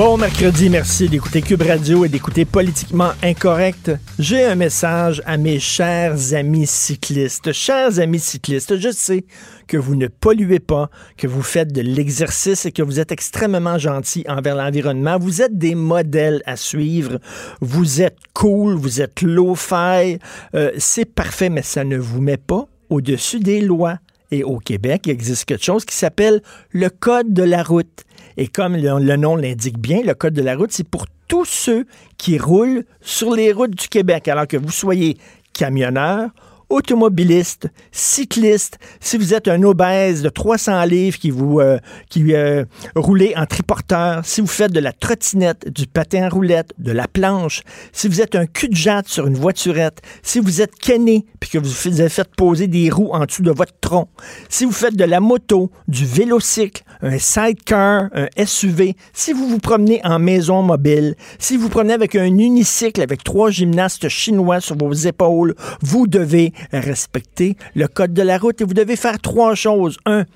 Bon mercredi, merci d'écouter Cube Radio et d'écouter Politiquement Incorrect. J'ai un message à mes chers amis cyclistes. Chers amis cyclistes, je sais que vous ne polluez pas, que vous faites de l'exercice et que vous êtes extrêmement gentils envers l'environnement. Vous êtes des modèles à suivre. Vous êtes cool, vous êtes low-fi. Euh, C'est parfait, mais ça ne vous met pas au-dessus des lois. Et au Québec, il existe quelque chose qui s'appelle le Code de la route. Et comme le, nom l'indique bien, le Code de la route, c'est pour tous ceux qui roulent sur les routes du Québec, alors que vous soyez camionneur, automobiliste, cycliste, si vous êtes un obèse de 300 livres qui vous euh, qui euh, roulez en triporteur, si vous faites de la trottinette, du patin à roulette, de la planche, si vous êtes un cul de jatte sur une voiturette, si vous êtes kenné puis que vous avez fait poser des roues en dessous de votre tronc, si vous faites de la moto, du vélocycle, un sidecar, un SUV, si vous vous promenez en maison mobile, si vous prenez avec un unicycle avec trois gymnastes chinois sur vos épaules, vous devez respecter le code de la route et vous devez faire trois choses. Un,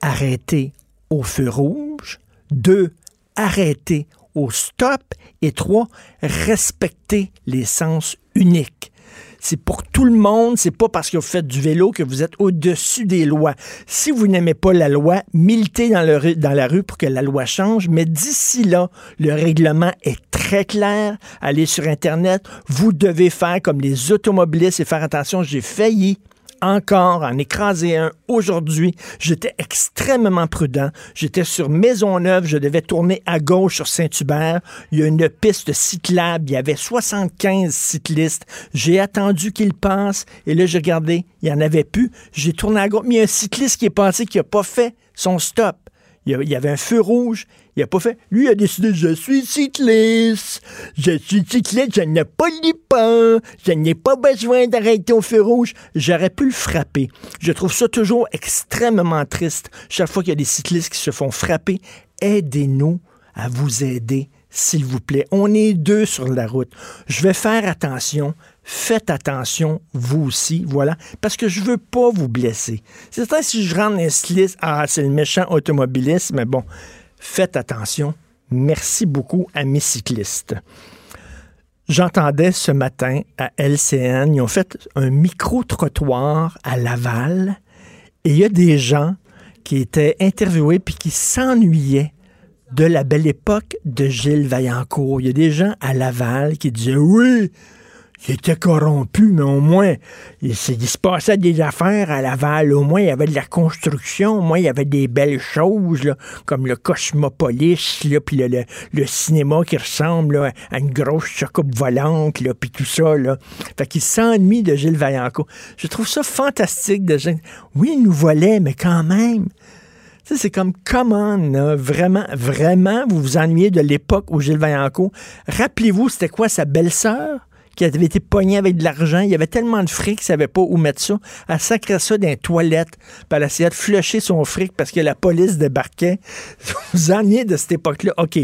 arrêter au feu rouge. Deux, arrêter au stop. Et trois, respecter les sens uniques. C'est pour tout le monde, c'est pas parce que vous faites du vélo que vous êtes au-dessus des lois. Si vous n'aimez pas la loi, militez dans, dans la rue pour que la loi change, mais d'ici là, le règlement est très clair. Allez sur Internet, vous devez faire comme les automobilistes et faire attention, j'ai failli encore en écraser un aujourd'hui. J'étais extrêmement prudent. J'étais sur Maisonneuve, je devais tourner à gauche sur Saint-Hubert. Il y a une piste cyclable, il y avait 75 cyclistes. J'ai attendu qu'ils passent et là, j'ai regardé, il n'y en avait plus. J'ai tourné à gauche, mais il y a un cycliste qui est passé qui n'a pas fait son stop. Il y avait un feu rouge. Il n'a pas fait. Lui a décidé je suis cycliste. Je suis cycliste, je ne pollue pas. Je n'ai pas besoin d'arrêter au feu rouge. J'aurais pu le frapper. Je trouve ça toujours extrêmement triste. Chaque fois qu'il y a des cyclistes qui se font frapper, aidez-nous à vous aider, s'il vous plaît. On est deux sur la route. Je vais faire attention. Faites attention, vous aussi, voilà, parce que je veux pas vous blesser. C'est certain, si je rentre un cycliste, ah, c'est le méchant automobiliste, mais bon, faites attention. Merci beaucoup à mes cyclistes. J'entendais ce matin à LCN, ils ont fait un micro-trottoir à Laval et il y a des gens qui étaient interviewés puis qui s'ennuyaient de la belle époque de Gilles Vaillancourt. Il y a des gens à Laval qui disaient oui, il était corrompu, mais au moins, il, se- passait des affaires à Laval. Au moins, il y avait de la construction. Au moins, il y avait des belles choses, comme le Cosmopolis, puis le, le- cinéma qui ressemble à une grosse chocoupe volante, là, puis tout ça. Là. Fait qu'il s'ennuie de Gilles Vaillancourt. Je trouve ça fantastique de gens. Oui, il nous volait, mais quand même. C'est comme, comment, vraiment, vraiment, vous vous ennuyez de l'époque où Gilles Vaillancourt. Rappelez-vous, c'était quoi sa belle-sœur? Qui avait été pognée avec de l'argent? Il y avait tellement de fric qu'elle savait pas où mettre ça. Elle sacrait ça dans les toilettes, puis elle essayait de flusher son fric parce que la police débarquait. Vous vous ennuyez de cette époque-là? OK.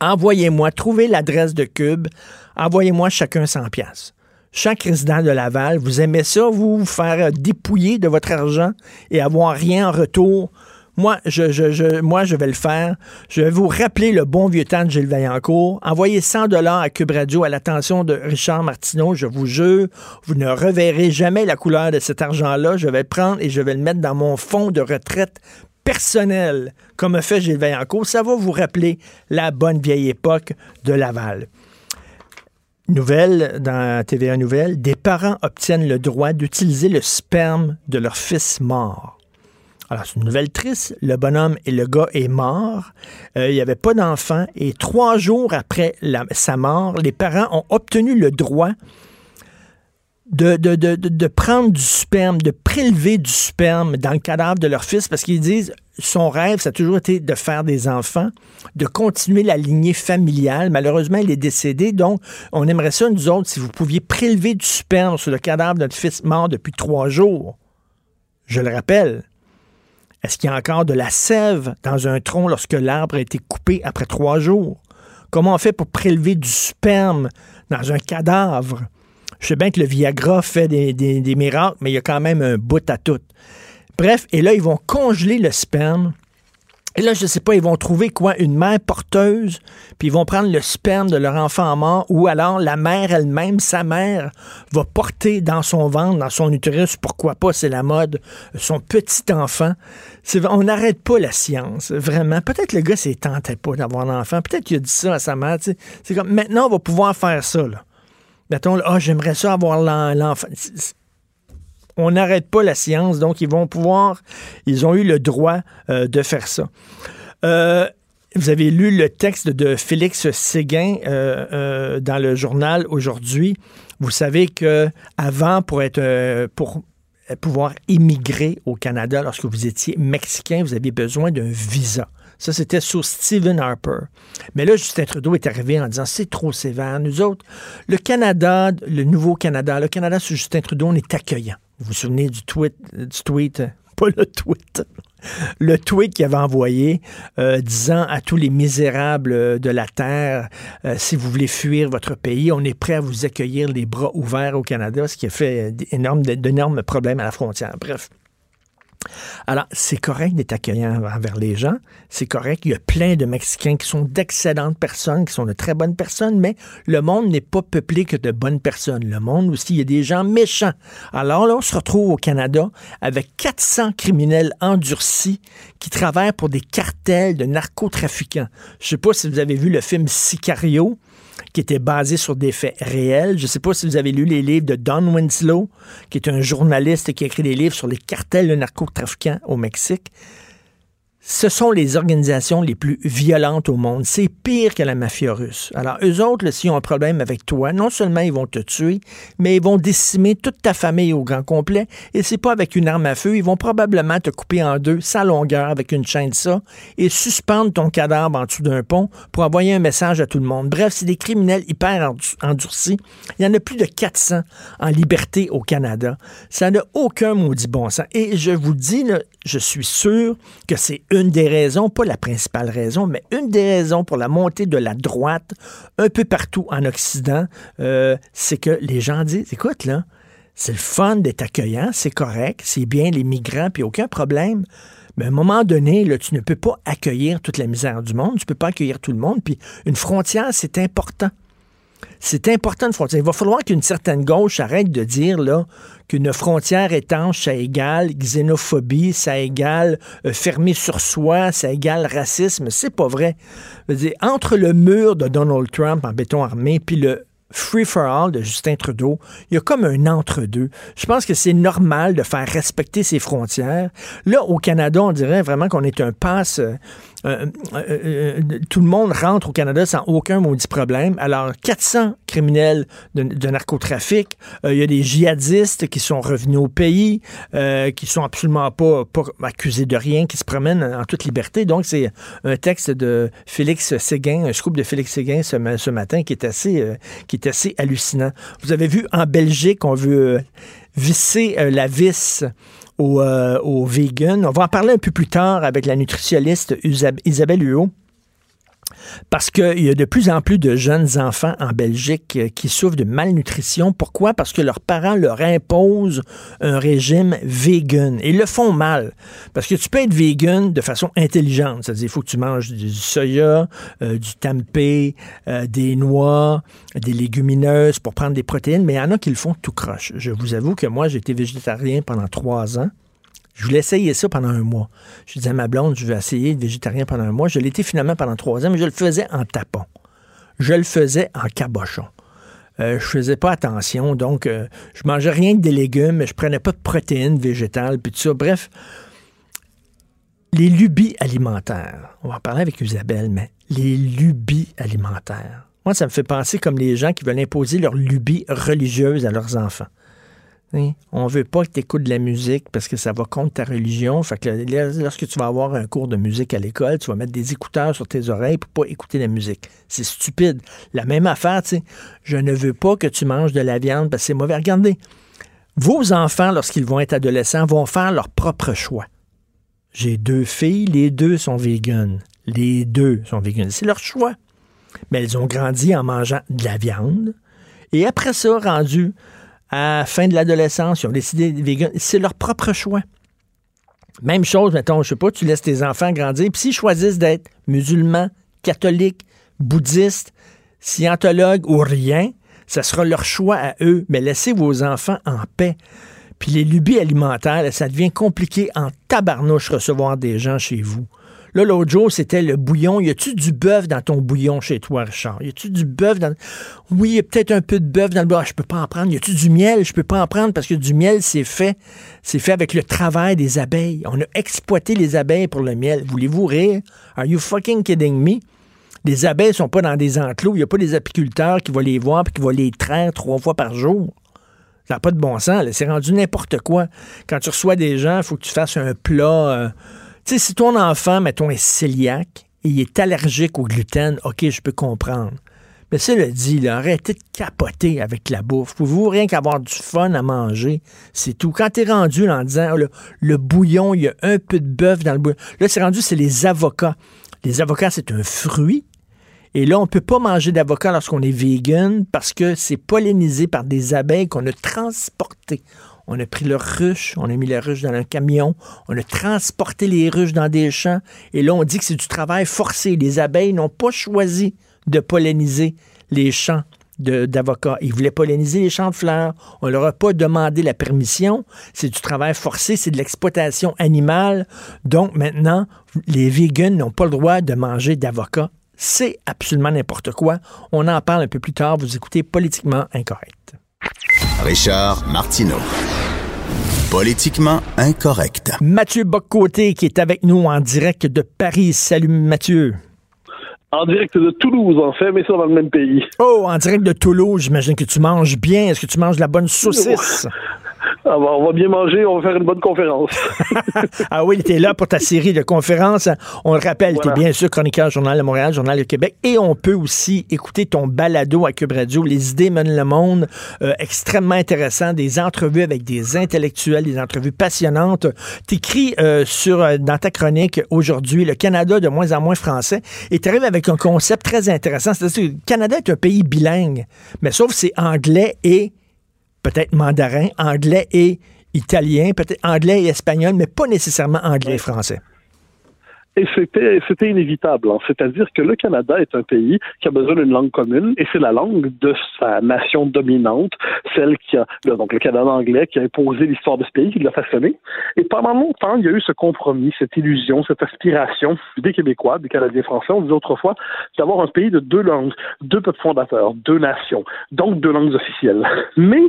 Envoyez-moi, trouvez l'adresse de Cube, envoyez-moi chacun 100 pièces. Chaque résident de Laval, vous aimez ça, vous, vous faire dépouiller de votre argent et avoir rien en retour? Moi, je, vais le faire. Je vais vous rappeler le bon vieux temps de Gilles Vaillancourt. Envoyez 100 dollars à Cube Radio à l'attention de Richard Martineau. Je vous jure, vous ne reverrez jamais la couleur de cet argent-là. Je vais le prendre et je vais le mettre dans mon fonds de retraite personnel, comme a fait Gilles Vaillancourt. Ça va vous rappeler la bonne vieille époque de Laval. Nouvelle dans TVA Nouvelle, des parents obtiennent le droit d'utiliser le sperme de leur fils mort. Alors, c'est une nouvelle triste. Le bonhomme et le gars est mort. Euh, il n'y avait pas d'enfant. Et trois jours après sa mort, les parents ont obtenu le droit de, prendre du sperme, de prélever du sperme dans le cadavre de leur fils parce qu'ils disent son rêve, ça a toujours été de faire des enfants, de continuer la lignée familiale. Malheureusement, il est décédé, donc on aimerait ça, nous autres, si vous pouviez prélever du sperme sur le cadavre de notre fils mort depuis trois jours. Je le rappelle. Est-ce qu'il y a encore de la sève dans un tronc lorsque l'arbre a été coupé après trois jours? Comment on fait pour prélever du sperme dans un cadavre? Je sais bien que le Viagra fait des, miracles, mais il y a quand même un bout à tout. Bref, et là, ils vont congeler le sperme. Et là, je ne sais pas, ils vont trouver quoi? Une mère porteuse, puis ils vont prendre le sperme de leur enfant mort, ou alors la mère elle-même, sa mère, va porter dans son ventre, dans son utérus, pourquoi pas, c'est la mode, son petit enfant. On n'arrête pas la science, vraiment. Peut-être le gars s'est tenté pas d'avoir un enfant, peut-être qu'il a dit ça à sa mère. C'est comme, maintenant, on va pouvoir faire ça, là mettons, ah, j'aimerais ça avoir l'enfant. On n'arrête pas la science, donc ils vont pouvoir, ils ont eu le droit euh, de faire ça. Euh, vous avez lu le texte de Félix Séguin euh, dans le journal aujourd'hui. Vous savez que avant, pour être pour pouvoir immigrer au Canada lorsque vous étiez mexicain, vous aviez besoin d'un visa. Ça, c'était sous Stephen Harper. Mais là, Justin Trudeau est arrivé en disant c'est trop sévère. Nous autres, le Canada, le nouveau Canada, le Canada sous Justin Trudeau, on est accueillant. Vous vous souvenez du tweet, du tweet pas le tweet, le tweet qu'il avait envoyé euh, disant à tous les misérables de la terre, euh, si vous voulez fuir votre pays, on est prêt à vous accueillir les bras ouverts au Canada, ce qui a fait d'énormes problèmes à la frontière. Bref. Alors, c'est correct d'être accueillant envers les gens. C'est correct. Il y a plein de Mexicains qui sont d'excellentes personnes, qui sont de très bonnes personnes, mais le monde n'est pas peuplé que de bonnes personnes. Le monde aussi, il y a des gens méchants. Alors là, on se retrouve au Canada avec 400 criminels endurcis qui travaillent pour des cartels de narcotrafiquants. Je ne sais pas si vous avez vu le film Sicario qui était basé sur des faits réels. Je ne sais pas si vous avez lu les livres de Don Winslow, qui est un journaliste qui a écrit des livres sur les cartels de narcotrafiquants au Mexique ce sont les organisations les plus violentes au monde. C'est pire que la mafia russe. Alors, eux autres, s'ils ont un problème avec toi, non seulement ils vont te tuer, mais ils vont décimer toute ta famille au grand complet. Et c'est pas avec une arme à feu. Ils vont probablement te couper en deux, sa longueur, avec une chaîne de ça, et suspendre ton cadavre en dessous d'un pont pour envoyer un message à tout le monde. Bref, c'est des criminels hyper endurcis. Il y en a plus de 400 en liberté au Canada. Ça n'a aucun maudit bon sens. Et je vous dis, je suis sûr que c'est une des raisons, pas la principale raison, mais une des raisons pour la montée de la droite un peu partout en Occident, euh, c'est que les gens disent, écoute, là, c'est le fun d'être accueillant, c'est correct, c'est bien les migrants, puis aucun problème. Mais à un moment donné, tu ne peux pas accueillir toute la misère du monde, tu ne peux pas accueillir tout le monde, puis une frontière, c'est important. C'est important une frontière. Il va falloir qu'une certaine gauche arrête de dire là qu'une frontière étanche, ça égale xénophobie, ça égale euh, fermer sur soi, ça égale racisme. C'est pas vrai. Entre le mur de Donald Trump en béton armé puis le free for all de Justin Trudeau, il y a comme un entre-deux. Je pense que c'est normal de faire respecter ses frontières. Là, au Canada, on dirait vraiment qu'on est un passe. Euh, euh, euh, euh, tout le monde rentre au Canada sans aucun maudit problème. Alors, 400 criminels de, narcotrafic, il y a des djihadistes qui sont revenus au pays, qui sont absolument pas, pas, accusés de rien, qui se promènent en toute liberté. Donc, c'est un texte de Félix Séguin, un scoop de Félix Séguin ce, ce matin qui est assez, qui est assez hallucinant. Vous avez vu en Belgique, on veut visser la vis euh, aux, vegan. On va en parler un peu plus tard avec la nutritionniste Isabelle Huot. Parce qu'il y a de plus en plus de jeunes enfants en Belgique euh, qui souffrent de malnutrition. Pourquoi? Parce que leurs parents leur imposent un régime vegan. Ils le font mal. Parce que tu peux être vegan de façon intelligente. C'est-à-dire, il faut que tu manges du soya, euh, du tempeh, des noix, des légumineuses pour prendre des protéines. Mais il y en a qui le font tout croche. Je vous avoue que moi, j'ai été végétarien pendant trois ans. Je voulais essayer ça pendant un mois. Je disais à ma blonde, je vais essayer de végétarien pendant un mois. Je l'étais finalement pendant trois ans, mais je le faisais en tapon. Je le faisais en cabochon. euh, je faisais pas attention, donc euh, je mangeais rien que des légumes, je prenais pas de protéines végétales, puis tout ça. Bref, les lubies alimentaires. On va en parler avec Isabelle, mais les lubies alimentaires. Moi, ça me fait penser comme les gens qui veulent imposer leurs lubies religieuses à leurs enfants. On veut pas que tu écoutes de la musique parce que ça va contre ta religion. Lorsque tu vas avoir un cours de musique à l'école, tu vas mettre des écouteurs sur tes oreilles pour pas écouter la musique. C'est stupide. La même affaire, tu sais. Je ne veux pas que tu manges de la viande parce que c'est mauvais. Regardez, vos enfants, lorsqu'ils vont être adolescents, vont faire leur propre choix. J'ai deux filles, les deux sont véganes. Les deux sont véganes. C'est leur choix. Mais elles ont grandi en mangeant de la viande. Et après ça, rendu à la fin de l'adolescence, ils ont décidé de vegan. C'est leur propre choix. Même chose, mettons, je sais pas, tu laisses tes enfants grandir, puis s'ils choisissent d'être musulmans, catholiques, bouddhistes, scientologues ou rien, ça sera leur choix à eux, mais laissez vos enfants en paix. Puis les lubies alimentaires, ça devient compliqué en tabarnouche recevoir des gens chez vous. Là, l'autre jour, c'était le bouillon. Y a-tu du bœuf dans ton bouillon chez toi, Richard? Y a-tu du bœuf dans. Oui, y a peut-être un peu de bœuf dans le bouillon. Ah, je peux pas en prendre. Y a-tu du miel? Je peux pas en prendre parce que du miel, c'est fait. C'est fait avec le travail des abeilles. On a exploité les abeilles pour le miel. Voulez-vous rire? Are you fucking kidding me? Les abeilles sont pas dans des enclos. N'y a pas des apiculteurs qui vont les voir et qui vont les traire trois fois par jour. Ça n'a pas de bon sens. C'est rendu n'importe quoi. Quand tu reçois des gens, il faut que tu fasses un plat. Euh, tu sais, si ton enfant, mettons, est cœliaque et il est allergique au gluten, OK, je peux comprendre. Mais ça le dit, là, arrêtez de capoter avec la bouffe. Pouvez-vous rien qu'avoir du fun à manger? C'est tout. Quand t'es rendu en disant le bouillon, il y a un peu de bœuf dans le bouillon. Là, c'est rendu, c'est les avocats. Les avocats, c'est un fruit. Et là, on ne peut pas manger d'avocat lorsqu'on est vegan parce que c'est pollinisé par des abeilles qu'on a transportées on a pris leurs ruches, on a mis les ruches dans un camion, on a transporté les ruches dans des champs, et là, on dit que c'est du travail forcé. Les abeilles n'ont pas choisi de polliniser les champs d'avocats. Ils voulaient polliniser les champs de fleurs. On leur a pas demandé la permission. C'est du travail forcé, c'est de l'exploitation animale. Donc maintenant, les vegans n'ont pas le droit de manger d'avocats. C'est absolument n'importe quoi. On en parle un peu plus tard. Vous écoutez Politiquement Incorrect. Richard Martineau. Politiquement incorrect. Mathieu Boccoté qui est avec nous en direct de Paris. Salut Mathieu. En direct de Toulouse, en fait, mais ça dans le même pays. Oh, en direct de Toulouse, j'imagine que tu manges bien. Est-ce que tu manges de la bonne saucisse? Ah on va bien manger, on va faire une bonne conférence. ah oui, tu es là pour ta série de conférences. On le rappelle, tu es bien sûr chroniqueur Journal de Montréal, Journal de Québec, et on peut aussi écouter ton balado à Cube Radio, Les idées mènent le monde, euh, extrêmement intéressant, des entrevues avec des intellectuels, des entrevues passionnantes. Tu écris euh, sur, euh, dans ta chronique aujourd'hui, le Canada de moins en moins français, et tu arrives avec un concept très intéressant, c'est-à-dire que le Canada est un pays bilingue, mais sauf c'est anglais et peut-être mandarin, anglais et italien, peut-être anglais et espagnol, mais pas nécessairement anglais et français. Et c'était, c'était inévitable. Hein. C'est-à-dire que le Canada est un pays qui a besoin d'une langue commune et c'est la langue de sa nation dominante, celle qui a, donc le Canada anglais, qui a imposé l'histoire de ce pays, qui l'a façonné. Et pendant longtemps, il y a eu ce compromis, cette illusion, cette aspiration des Québécois, des Canadiens français, on disait autrefois, d'avoir un pays de deux langues, deux peuples fondateurs, deux nations, donc deux langues officielles. Mais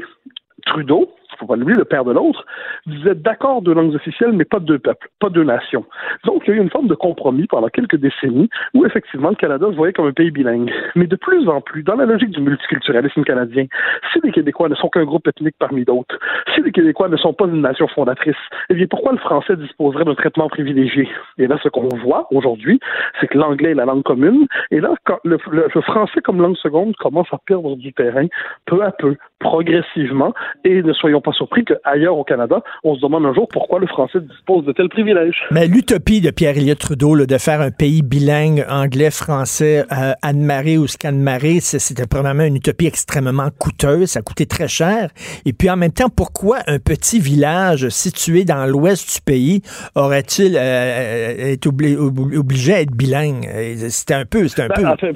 Trudeau, faut pas l'oublier, le père de l'autre, disait d'accord deux langues officielles, mais pas deux peuples, pas deux nations. Donc, il y a eu une forme de compromis pendant quelques décennies où, effectivement, le Canada se voyait comme un pays bilingue. Mais de plus en plus, dans la logique du multiculturalisme canadien, si les Québécois ne sont qu'un groupe ethnique parmi d'autres, si les Québécois ne sont pas une nation fondatrice, eh bien, pourquoi le français disposerait d'un traitement privilégié? Et là, ce qu'on voit aujourd'hui, c'est que l'anglais est la langue commune, et là, le français comme langue seconde commence à perdre du terrain, peu à peu, progressivement, et ne soyons pas surpris qu'ailleurs au Canada, on se demande un jour pourquoi le français dispose de tels privilèges. Mais l'utopie de Pierre-Éliott Trudeau de faire un pays bilingue anglais-français, euh, Anne-Marie ou Scan-Marie, c'était probablement une utopie extrêmement coûteuse, ça coûtait très cher. Et puis en même temps, pourquoi un petit village situé dans l'ouest du pays aurait-il euh, été obligé à être bilingue? C'était un peu, c'était un ben, peu...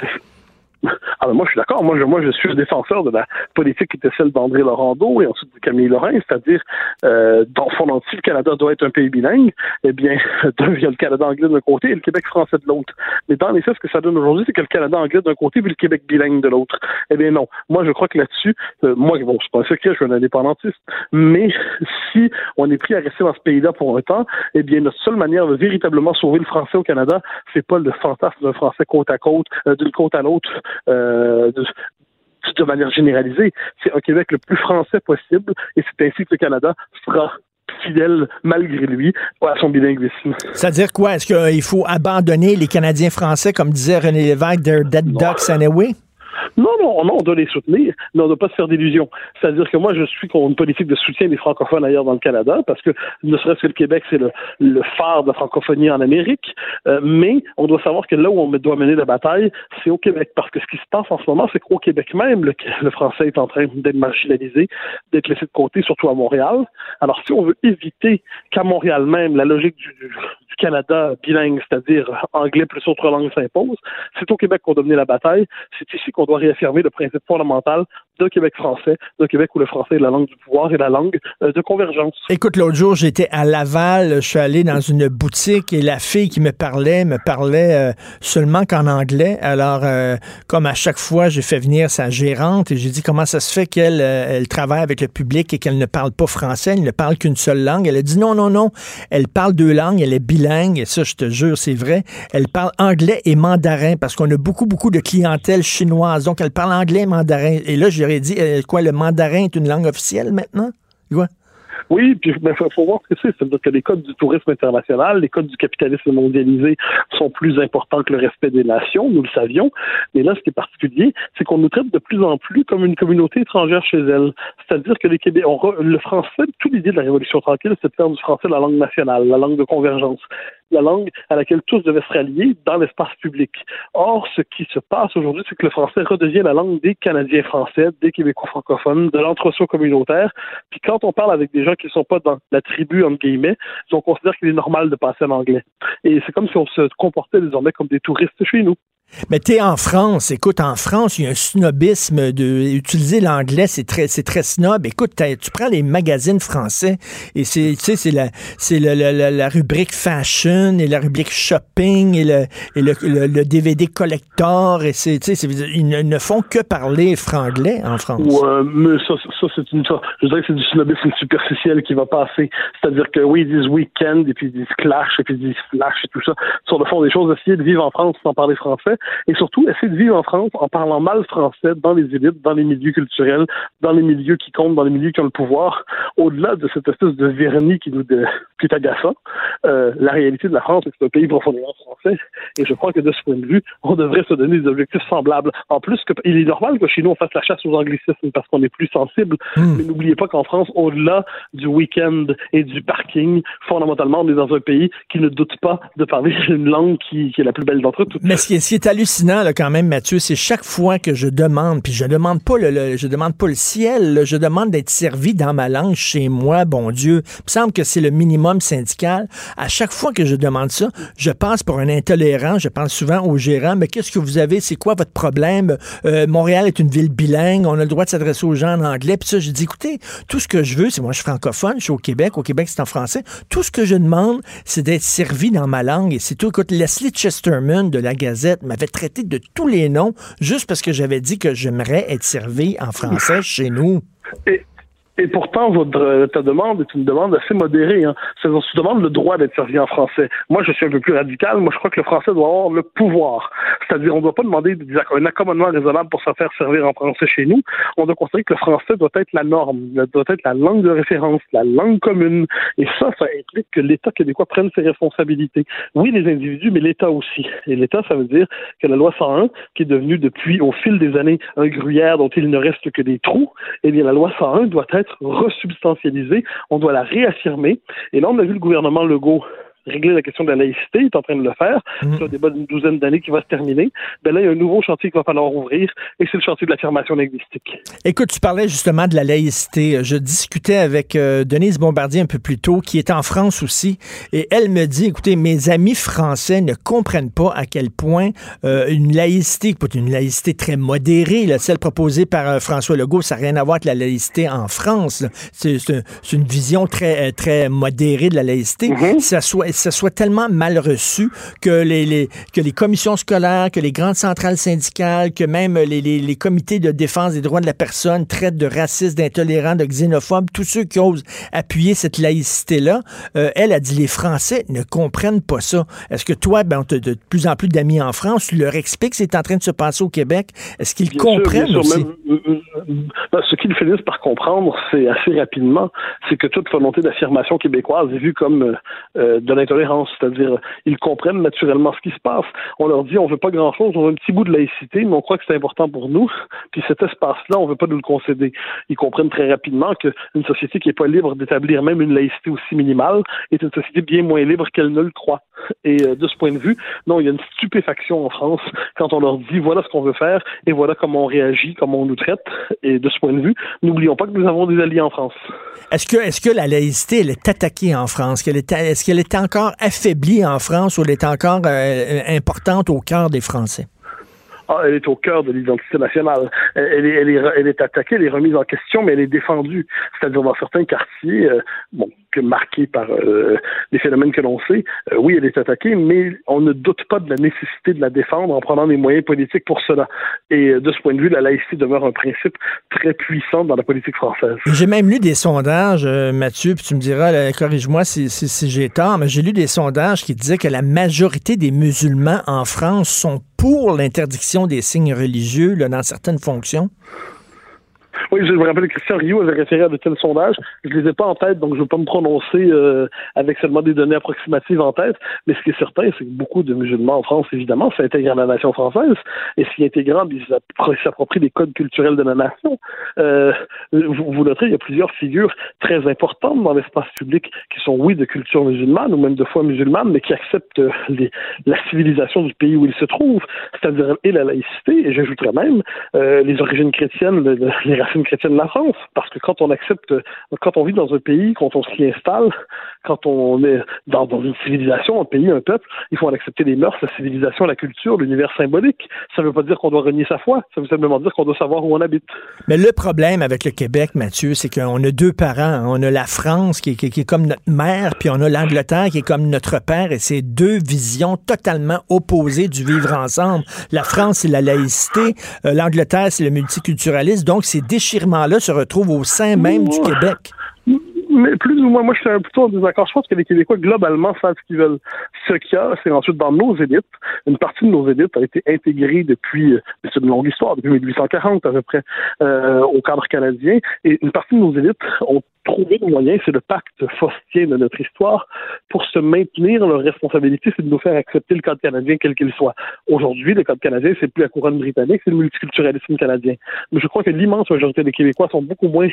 Ah ben moi, je suis d'accord. Moi je, moi, je suis un défenseur de la politique qui était celle d'André Laurando et ensuite de Camille Lorrain, c'est-à-dire, euh, dans son entier, le Canada doit être un pays bilingue. Eh bien, il y a le Canada anglais d'un côté et le Québec français de l'autre. Mais dans les faits, ce que ça donne aujourd'hui, c'est que le Canada anglais d'un côté puis le Québec bilingue de l'autre. Eh bien, non. Moi, je crois que là-dessus, euh, moi, bon, pas un secret, je suis un indépendantiste, mais si on est pris à rester dans ce pays-là pour un temps, eh bien, notre seule manière de véritablement sauver le français au Canada, c'est pas le fantasme d'un français côte à côte, euh, d'une côte à l'autre, euh, de, de manière généralisée. C'est un Québec le plus français possible et c'est ainsi que le Canada sera fidèle malgré lui à son bilinguisme. C'est-à-dire quoi? Est-ce qu'il faut abandonner les Canadiens français, comme disait René Lévesque, they're dead ducks anyway? Non, non, non, on doit les soutenir, mais on ne doit pas se faire d'illusions. C'est-à-dire que moi, je suis contre une politique de soutien des francophones ailleurs dans le Canada, parce que ne serait-ce que le Québec, c'est le, le, phare de la francophonie en Amérique, euh, mais on doit savoir que là où on doit mener la bataille, c'est au Québec, parce que ce qui se passe en ce moment, c'est qu'au Québec même, le, français est en train d'être marginalisé, d'être laissé de côté, surtout à Montréal. Alors, si on veut éviter qu'à Montréal même, la logique du, du Canada bilingue, c'est-à-dire anglais plus autre langue s'impose, c'est au Québec qu'on mener la bataille, c'est ici qu'on doit réaffirmer le principe fondamental d'un Québec français, d'un Québec où le français est la langue du pouvoir et la langue euh, de convergence. Écoute, l'autre jour, j'étais à Laval, je suis allé dans une boutique et la fille qui me parlait me parlait euh, seulement qu'en anglais. Alors, euh, comme à chaque fois, j'ai fait venir sa gérante et j'ai dit comment ça se fait qu'elle elle travaille avec le public et qu'elle ne parle pas français, elle ne parle qu'une seule langue? Elle a dit non, non, non, elle parle deux langues, elle est bilingue, et ça, je te jure, c'est vrai. Elle parle anglais et mandarin parce qu'on a beaucoup, beaucoup de clientèle chinoise. Donc, elle parle anglais et mandarin. Et là, dit, euh, quoi, le mandarin est une langue officielle maintenant? Oui, puis il faut, voir ce que c'est. C'est-à-dire que les codes du tourisme international, les codes du capitalisme mondialisé sont plus importants que le respect des nations, nous le savions. Mais là, ce qui est particulier, c'est qu'on nous traite de plus en plus comme une communauté étrangère chez elle. C'est-à-dire que les Québécois, le français, toute l'idée de la Révolution tranquille, c'est de faire du français la langue nationale, la langue de convergence la langue à laquelle tous devaient se rallier dans l'espace public. Or, ce qui se passe aujourd'hui, c'est que le français redevient la langue des Canadiens français, des Québécois francophones, de l'entre-soi communautaire. Puis quand on parle avec des gens qui ne sont pas dans la tribu, entre guillemets, on considère qu'il est normal de passer en anglais. Et c'est comme si on se comportait désormais comme des touristes chez nous. Mais tu es en France. Écoute, en France, il y a un snobisme de utiliser l'anglais, c'est très, c'est très snob. Écoute, tu prends les magazines français et c'est, tu sais, c'est la, c'est la, la, la, rubrique fashion et la rubrique shopping et le, et le, le, DVD collector et c'est, tu sais, ils ne font que parler franglais en France. Ouais, mais ça, ça c'est une, ça, je dirais que c'est du snobisme superficiel qui va passer. C'est-à-dire que oui, ils disent week-end et puis ils disent clash et puis ils disent flash et tout ça. Sur le fond des choses, essayer de vivre en France sans parler français et surtout essayer de vivre en France en parlant mal français dans les élites, dans les milieux culturels, dans les milieux qui comptent, dans les milieux qui ont le pouvoir, au-delà de cette espèce de vernis qui nous de, qui est agaçant. Euh, la réalité de la France, c'est que c'est un pays profondément français, et je crois que de ce point de vue, on devrait se donner des objectifs semblables. En plus, que, il est normal que chez nous on fasse la chasse aux anglicismes parce qu'on est plus sensible, mmh. mais n'oubliez pas qu'en France, au-delà du week-end et du parking, fondamentalement, on est dans un pays qui ne doute pas de parler une langue qui, qui est la plus belle d'entre toutes. Mais ce qui est, ce qui est hallucinant là, quand même, Mathieu, c'est chaque fois que je demande, puis je demande pas le, je demande pas le ciel, je demande d'être servi dans ma langue chez moi, bon Dieu. Il me semble que c'est le minimum syndical. À chaque fois que je demande ça, je passe pour un intolérant. Je pense souvent au gérant, mais qu'est-ce que vous avez? C'est quoi votre problème? Euh, Montréal est une ville bilingue. On a le droit de s'adresser aux gens en anglais. Puis ça, je dis, écoutez, tout ce que je veux, c'est moi, je suis francophone, je suis au Québec. Au Québec, c'est en français. Tout ce que je demande, c'est d'être servi dans ma langue. Et c'est tout. Écoute, Leslie Chesterman de la Gazette m'avait traité de tous les noms juste parce que j'avais dit que j'aimerais être servi en français chez nous. Et pourtant, votre, ta demande est une demande assez modérée. Hein. Tu demandes le droit d'être servi en français. Moi, je suis un peu plus radical. Moi, je crois que le français doit avoir le pouvoir. C'est-à-dire, on ne doit pas demander un accommodement raisonnable pour se faire servir en français chez nous. On doit considérer que le français doit être la norme, doit être la langue de référence, la langue commune. Et ça, ça implique que l'État québécois prenne ses responsabilités. Oui, les individus, mais l'État aussi. Et l'État, ça veut dire que la loi 101, qui est devenue depuis, au fil des années, un gruyère dont il ne reste que des trous, eh bien, la loi 101 doit être resubstantialisée, on doit la réaffirmer. Et là, on a vu le gouvernement Legault régler la question de la laïcité, il est en train de le faire. Mhm. C'est un débat d'une douzaine d'années qui va se terminer. Ben là, il y a un nouveau chantier qu'il va falloir ouvrir, et c'est le chantier de l'affirmation linguistique. Écoute, tu parlais justement de la laïcité. Je discutais avec euh, Denise Bombardier un peu plus tôt, qui est en France aussi, et elle me dit, écoutez, mes amis français ne comprennent pas à quel point euh, une laïcité, une laïcité très modérée, là, celle proposée par euh, François Legault, ça n'a rien à voir avec la laïcité en France. C'est une vision très, très modérée de la laïcité. Mhm. ça, soit, ça soit tellement mal reçu que les, les, que les commissions scolaires, que les grandes centrales syndicales, que même les, les, les comités de défense des droits de la personne traitent de racistes, d'intolérants, de xénophobes, tous ceux qui osent appuyer cette laïcité-là. Euh, elle a dit les Français ne comprennent pas ça. Est-ce que toi, ben, tu as de plus en plus d'amis en France, tu leur expliques ce qui est en train de se passer au Québec? Est-ce qu'ils comprennent aussi? Euh, euh, ben, ce qu'ils finissent par comprendre, c'est assez rapidement, c'est que toute volonté d'affirmation québécoise est vue comme de c'est-à-dire ils comprennent naturellement ce qui se passe. On leur dit on veut pas grand-chose, on veut un petit bout de laïcité, mais on croit que c'est important pour nous. Puis cet espace-là, on veut pas nous le concéder. Ils comprennent très rapidement qu'une société qui est pas libre d'établir même une laïcité aussi minimale est une société bien moins libre qu'elle ne le croit. Et euh, de ce point de vue, non, il y a une stupéfaction en France quand on leur dit voilà ce qu'on veut faire et voilà comment on réagit, comment on nous traite. Et de ce point de vue, n'oublions pas que nous avons des alliés en France. Est-ce que, est-ce que la laïcité, elle est attaquée en France? est-ce qu'elle est encore affaiblie en France ou elle est encore euh, importante au cœur des Français? Ah, elle est au cœur de l'identité nationale. Elle est, elle, est, elle est attaquée, elle est remise en question, mais elle est défendue. C'est-à-dire dans certains quartiers, euh, bon, que marqués par euh, les phénomènes que l'on sait, euh, oui, elle est attaquée, mais on ne doute pas de la nécessité de la défendre en prenant des moyens politiques pour cela. Et de ce point de vue, la laïcité demeure un principe très puissant dans la politique française. J'ai même lu des sondages, Mathieu, puis tu me diras, corrige-moi si, si, si j'ai tort, mais j'ai lu des sondages qui disaient que la majorité des musulmans en France sont pour l'interdiction des signes religieux dans certaines fonctions? Oui, je me rappelle que Christian Rio avait référé à de tels sondages. Je les ai pas en tête, donc je ne veux pas me prononcer euh, avec seulement des données approximatives en tête. Mais ce qui est certain, c'est que beaucoup de musulmans en France, évidemment, s'intègrent à la nation française. Et s'y intégrant, ils s'approprient des codes culturels de la nation. Euh, vous, vous noterez, il y a plusieurs figures très importantes dans l'espace public qui sont, oui, de culture musulmane ou même de foi musulmane, mais qui acceptent les, la civilisation du pays où ils se trouvent, c'est-à-dire et la laïcité, et j'ajouterais même euh, les origines chrétiennes, les racines chrétienne de la France. Parce que quand on accepte, quand on vit dans un pays, quand on s'y installe, quand on est dans, une civilisation, un pays, un peuple, il faut en accepter les mœurs, la civilisation, la culture, l'univers symbolique. Ça ne veut pas dire qu'on doit renier sa foi. Ça veut simplement dire qu'on doit savoir où on habite. Mais le problème avec le Québec, Mathieu, c'est qu'on a deux parents. On a la France qui est, comme notre mère, puis on a l'Angleterre qui est comme notre père, et c'est deux visions totalement opposées du vivre ensemble. La France, c'est la laïcité. Euh, L'Angleterre, c'est le multiculturalisme. Donc, c'est déchirement-là se retrouve au sein même du Québec plus ou moins, moi, je suis plutôt en désaccord. Je pense que les Québécois, globalement, savent ce qu'ils veulent. Ce qu'il y a, c'est ensuite dans nos élites. Une partie de nos élites a été intégrée depuis, euh, c'est une longue histoire, depuis 1840 à peu près, euh, au cadre canadien. Et une partie de nos élites ont trouvé le moyen, c'est le pacte faustien de notre histoire, pour se maintenir leur responsabilité, c'est de nous faire accepter le cadre canadien quel qu'il soit. Aujourd'hui, le cadre canadien, c'est plus la couronne britannique, c'est le multiculturalisme canadien. Mais je crois que l'immense majorité des Québécois sont beaucoup moins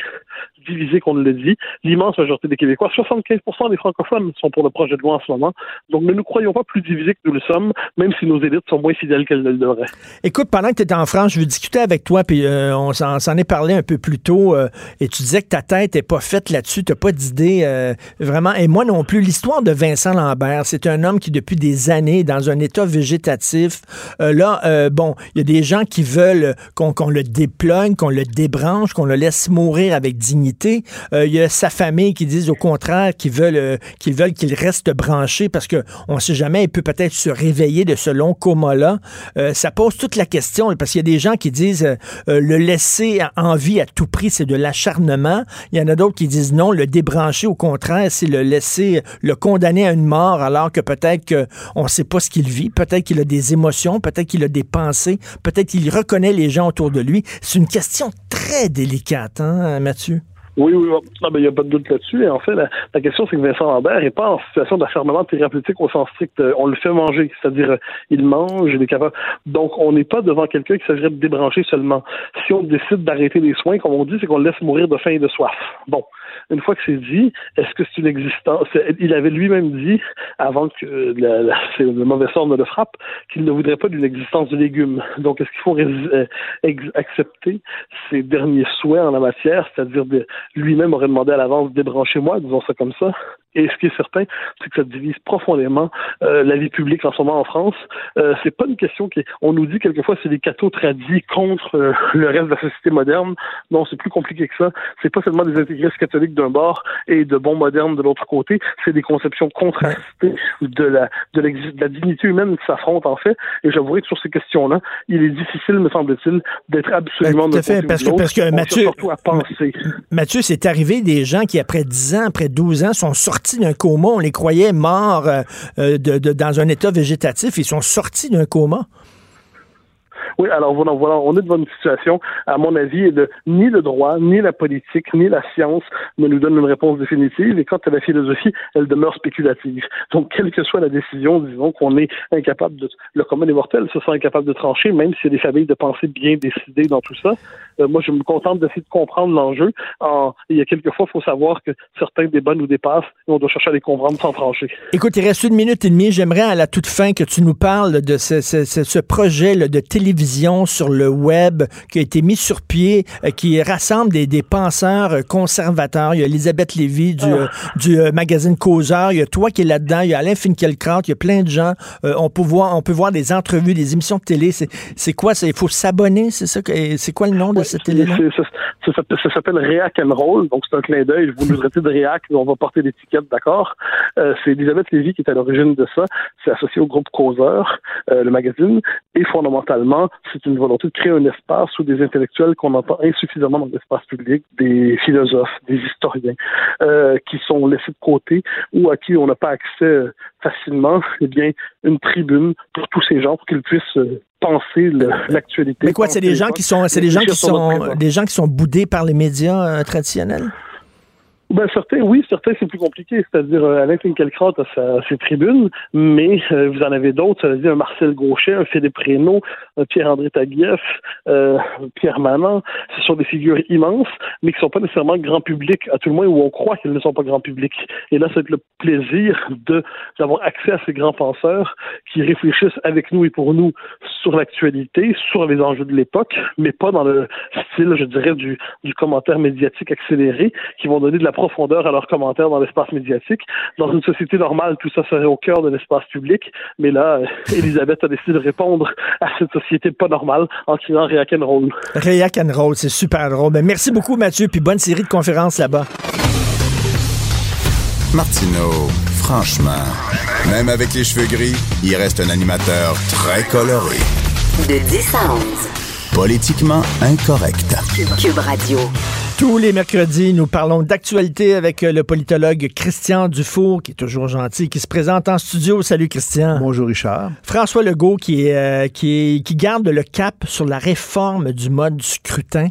divisés qu'on ne le dit. L'immense majorité des Québécois, 75% des francophones sont pour le projet de loi en ce moment. Donc ne nous croyons pas plus divisés que nous le sommes, même si nos élites sont moins fidèles qu'elles ne le devraient. Écoute, pendant que tu étais en France, je veux discuter avec toi, puis euh, on s'en est parlé un peu plus tôt, euh, et tu disais que ta tête n'est pas faite là-dessus, tu n'as pas d'idée euh, vraiment. Et moi non plus. L'histoire de Vincent Lambert, c'est un homme qui, depuis des années, est dans un état végétatif. Là, bon, il y a des gens qui veulent qu'on le déploie, qu'on le débranche, qu'on le laisse mourir avec dignité. Il y a sa famille qui disent au contraire qu'ils veulent veulent qu'il reste branché parce que on sait jamais, il peut peut-être se réveiller de ce long coma-là. ça pose toute la question parce qu'il y a des gens qui disent le laisser en vie à tout prix, c'est de l'acharnement. Il y en a d'autres qui disent disent non, le débrancher, au contraire, c'est le laisser, le condamner à une mort, alors que peut-être qu'on ne sait pas ce qu'il vit, peut-être qu'il a des émotions, peut-être qu'il a des pensées, peut-être qu'il reconnaît les gens autour de lui. C'est une question très délicate, hein, Mathieu? Oui, oui, il n'y a pas de doute là-dessus. Et en fait, la, question, c'est que Vincent Lambert n'est pas en situation d'acharnement thérapeutique au sens strict. Euh, on le fait manger, c'est-à-dire euh, il mange, il est capable. Donc, on n'est pas devant quelqu'un qui s'agirait de débrancher seulement. Si on décide d'arrêter les soins, comme on dit, c'est qu'on le laisse mourir de faim et de soif. Bon, une fois que c'est dit, est-ce que c'est une existence Il avait lui-même dit, avant que le mauvais sort ne le frappe, qu'il ne voudrait pas d'une existence de légumes. Donc, est-ce qu'il faut euh, accepter ses derniers souhaits en la matière, c'est-à-dire lui-même aurait demandé à l'avance débranchez-moi, disons ça comme ça. Et ce qui est certain, c'est que ça divise profondément euh, la vie publique en ce moment en France. Euh, c'est pas une question qui on nous dit quelquefois c'est des cathos tradis contre euh, le reste de la société moderne. Non, c'est plus compliqué que ça. C'est pas seulement des intégristes catholiques d'un bord et de bons modernes de l'autre côté. C'est des conceptions contrastées de la de, la dignité humaine qui s'affrontent en fait. Et j'avouerai que sur ces questions-là, il est difficile, me semble-t-il, d'être absolument ben, tout à fait, parce que, parce que Mathieu, Mathieu, c'est arrivé des gens qui après 10 ans, après 12 ans, sont sortis d'un coma. On les croyait morts euh, euh, de, dans un état végétatif. Ils sont sortis d'un coma. Oui, alors voilà, voilà, on est devant une situation, à mon avis, de ni le droit, ni la politique, ni la science ne nous donnent une réponse définitive. Et quant à la philosophie, elle demeure spéculative. Donc, quelle que soit la décision, disons qu'on est incapable de, le commun des mortels se sent incapable de trancher, même s'il y a des familles de pensée bien décidées dans tout ça. Euh, moi, je me contente d'essayer de comprendre l'enjeu. Il y a quelquefois, il faut savoir que certains débats nous dépassent et on doit chercher à les comprendre sans trancher. Écoute, il reste une minute et demie. J'aimerais à la toute fin que tu nous parles de ce, ce, ce projet de télévision sur le web qui a été mis sur pied, euh, qui rassemble des, des, penseurs euh, conservateurs. Il y a Elisabeth Lévy du, ah. du magazine Causeur. Il y a toi qui es là-dedans. Il y a Alain Finkielkraut. Il y a plein de gens. on, peut voir, on peut voir des entrevues, des émissions de télé. C'est quoi? Il faut s'abonner, c'est ça? C'est quoi le nom de ça, s'appelle React and Roll, donc c'est un clin d'œil. Je vous nous de React, on va porter l'étiquette, d'accord? Euh, c'est Elisabeth Lévy qui est à l'origine de ça. C'est associé au groupe Causeur, euh, le magazine, et fondamentalement, c'est une volonté de créer un espace où des intellectuels qu'on entend insuffisamment dans l'espace public, des philosophes, des historiens, euh, qui sont laissés de côté ou à qui on n'a pas accès facilement, eh bien, une tribune pour tous ces gens pour qu'ils puissent penser l'actualité. Mais quoi, c'est des gens qui sont, c'est des gens qui sont, des gens qui sont boudés par les médias euh, traditionnels? Ben, certains, oui, certains, c'est plus compliqué. C'est-à-dire, euh, Alain Finkielkraut a sa, ses tribunes, mais euh, vous en avez d'autres, c'est-à-dire un Marcel Gauchet, un Philippe Reynaud, un Pierre-André Taguieff, euh, Pierre Manon. Ce sont des figures immenses, mais qui ne sont pas nécessairement grand public, à tout le moins où on croit qu'elles ne sont pas grand public. Et là, c'est le plaisir de d'avoir accès à ces grands penseurs qui réfléchissent avec nous et pour nous sur l'actualité, sur les enjeux de l'époque, mais pas dans le style, je dirais, du, du commentaire médiatique accéléré, qui vont donner de la profondeur à leurs commentaires dans l'espace médiatique. Dans une société normale, tout ça serait au cœur de l'espace public, mais là, euh, Elisabeth a décidé de répondre à cette société pas normale en criant React and Roll. React and Roll, c'est super drôle. Ben, merci beaucoup, Mathieu, puis bonne série de conférences là-bas. Martineau, franchement, même avec les cheveux gris, il reste un animateur très coloré. De 10 à 11. Politiquement incorrect. Cube Radio. Tous les mercredis, nous parlons d'actualité avec euh, le politologue Christian Dufour, qui est toujours gentil, qui se présente en studio. Salut Christian. Bonjour Richard. François Legault, qui, est, euh, qui, qui garde le cap sur la réforme du mode scrutin.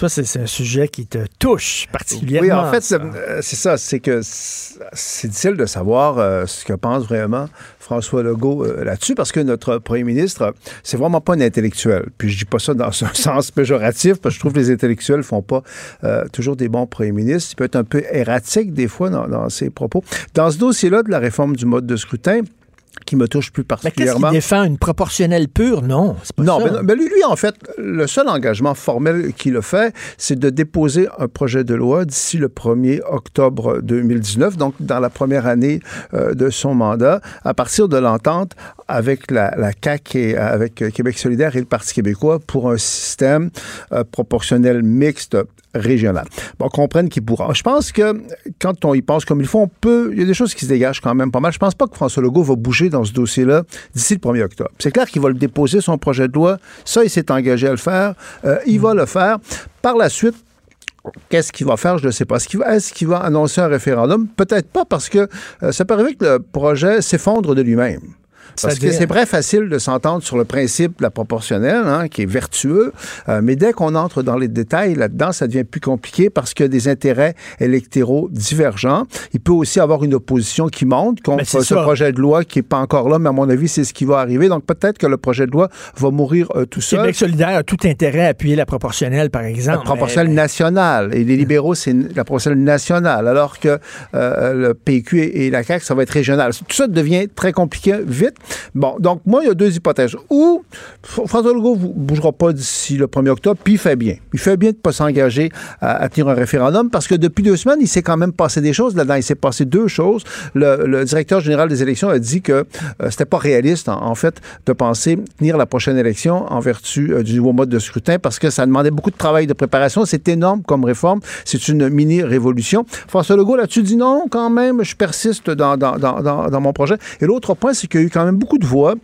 Toi, c'est un sujet qui te touche particulièrement. Oui, en fait, c'est ça. C'est que c'est difficile de savoir ce que pense vraiment François Legault euh, là-dessus, parce que notre premier ministre, c'est vraiment pas un intellectuel. Puis je dis pas ça dans un sens péjoratif, parce que je trouve que les intellectuels font pas euh, toujours des bons premiers ministres. Il peut être un peu erratique des fois dans ses propos. Dans ce dossier-là de la réforme du mode de scrutin, qui me touche plus particulièrement. Mais qu'est-ce qu'il défend une proportionnelle pure? Non, c'est pas non, ça. Mais, lui, lui, en fait, le seul engagement formel qu'il a fait, c'est de déposer un projet de loi d'ici le 1er octobre 2019, donc dans la première année euh, de son mandat, à partir de l'entente avec la, la CAQ et avec Québec solidaire et le Parti québécois pour un système euh, proportionnel mixte régional. Bon, comprenne qu'il pourra. Je pense que quand on y pense comme il faut, on peut. Il y a des choses qui se dégagent quand même pas mal. Je pense pas que François Legault va bouger dans ce dossier-là d'ici le 1er octobre. C'est clair qu'il va le déposer, son projet de loi. Ça, il s'est engagé à le faire. Euh, il va le faire. Par la suite, Qu'est-ce qu'il va faire? Je ne sais pas. Est-ce qu'il va, annoncer un référendum? Peut-être pas parce que euh, ça peut arriver que le projet s'effondre de lui-même. Parce que c'est très facile de s'entendre sur le principe de la proportionnelle, hein, qui est vertueux, euh, mais dès qu'on entre dans les détails là-dedans, ça devient plus compliqué parce qu'il y a des intérêts électoraux divergents. Il peut aussi avoir une opposition qui monte contre ce projet de loi qui n'est pas encore là, mais à mon avis, c'est ce qui va arriver. Donc peut-être que le projet de loi va mourir euh, tout seul. Québec solidaire a tout intérêt à appuyer la proportionnelle, par exemple. La proportionnelle nationale. Et les libéraux, c'est la proportionnelle nationale, alors que euh, le PQ et, la CAQ, ça va être régional. Tout ça devient très compliqué vite. Bon, donc moi, il y a deux hypothèses. Ou François Legault ne bougera pas d'ici le 1er octobre, puis il fait bien. Il fait bien de ne pas s'engager à, tenir un référendum parce que depuis deux semaines, il s'est quand même passé des choses là-dedans. Il s'est passé deux choses. Le, directeur général des élections a dit que euh, c'était pas réaliste, en, fait, de penser tenir la prochaine élection en vertu euh, du nouveau mode de scrutin parce que ça demandait beaucoup de travail de préparation. C'est énorme comme réforme. C'est une mini-révolution. François Legault, là-dessus, dit non, quand même, je persiste dans, dans, dans, dans mon projet. Et l'autre point, c'est qu'il y a eu quand même beaucoup de voix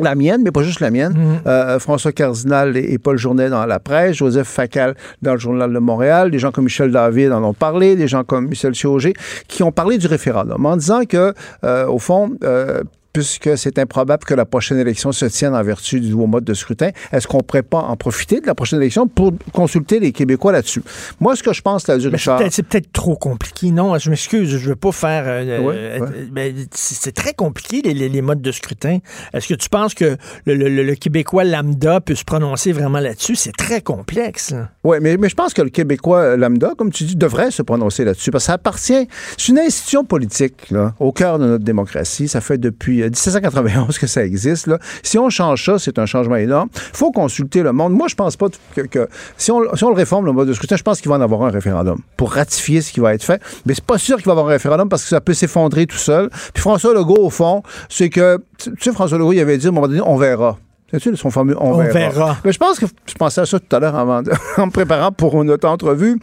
la mienne, mais pas juste la mienne. Mhm. Euh, François Cardinal et, Paul Journet dans la presse, Joseph Facal dans le Journal de Montréal, des gens comme Michel David en ont parlé, des gens comme Michel Chiauger, qui ont parlé du référendum en disant que, euh, au fond, euh, puisque c'est improbable que la prochaine élection se tienne en vertu du nouveau mode de scrutin, est-ce qu'on ne pourrait pas en profiter de la prochaine élection pour consulter les Québécois là-dessus? Moi, ce que je pense, là, du Richard... C'est peut-être trop compliqué. Non, je m'excuse, je ne veux pas faire... Euh, euh, ben, c'est très compliqué, les, modes de scrutin. Est-ce que tu penses que le, Québécois lambda peut se prononcer vraiment là-dessus? C'est très complexe. Oui, mais, mais je pense que le Québécois lambda, comme tu dis, devrait se prononcer là-dessus, parce que ça appartient... C'est une institution politique, là, au cœur de notre démocratie. Ça fait depuis 1791 que ça existe. Là. Si on change ça, c'est un changement énorme. Il faut consulter le monde. Moi, je pense pas que, si, on, si, on, le réforme, le mode de scrutin, je pense qu'il va en avoir un référendum pour ratifier ce qui va être fait. Mais c'est pas sûr qu'il va y avoir un référendum parce que ça peut s'effondrer tout seul. Puis François Legault, au fond, c'est que, tu sais, François Legault, il avait dit à un moment donné, on verra. C'est son fameux on, verra. Mais je pense que je pensais à ça tout à l'heure en me préparant pour notre entrevue.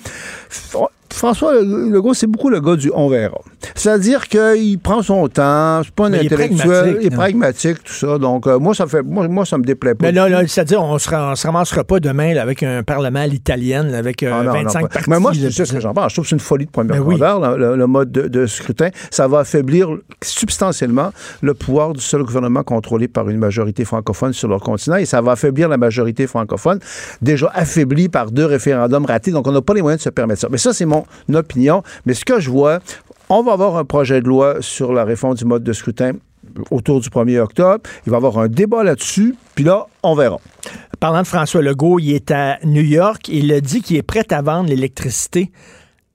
François Legault, c'est beaucoup le gars du on verra. C'est-à-dire qu'il prend son temps, c'est pas un intellectuel, il est pragmatique, tout ça. Donc, euh, moi, ça fait, moi, moi, ça me déplaît pas. Mais là, là c'est-à-dire, on ne se, ramassera pas demain avec un parlement à l'italienne, avec 25 euh, ah, Mais moi, c'est ce que j'en pense. Je trouve que c'est une folie de première grandeur, le, mode de, scrutin. Ça va affaiblir substantiellement le pouvoir du seul gouvernement contrôlé par une majorité francophone sur leur continent et ça va affaiblir la majorité francophone, déjà affaiblie par deux référendums ratés. Donc, on n'a pas les moyens de se permettre ça. Mais ça, c'est mon opinion. Mais ce que je vois, on va avoir un projet de loi sur la réforme du mode de scrutin autour du 1er octobre. Il va y avoir un débat là-dessus, puis là, on verra. Parlant de François Legault, il est à New York. Il a dit qu'il est prêt à vendre l'électricité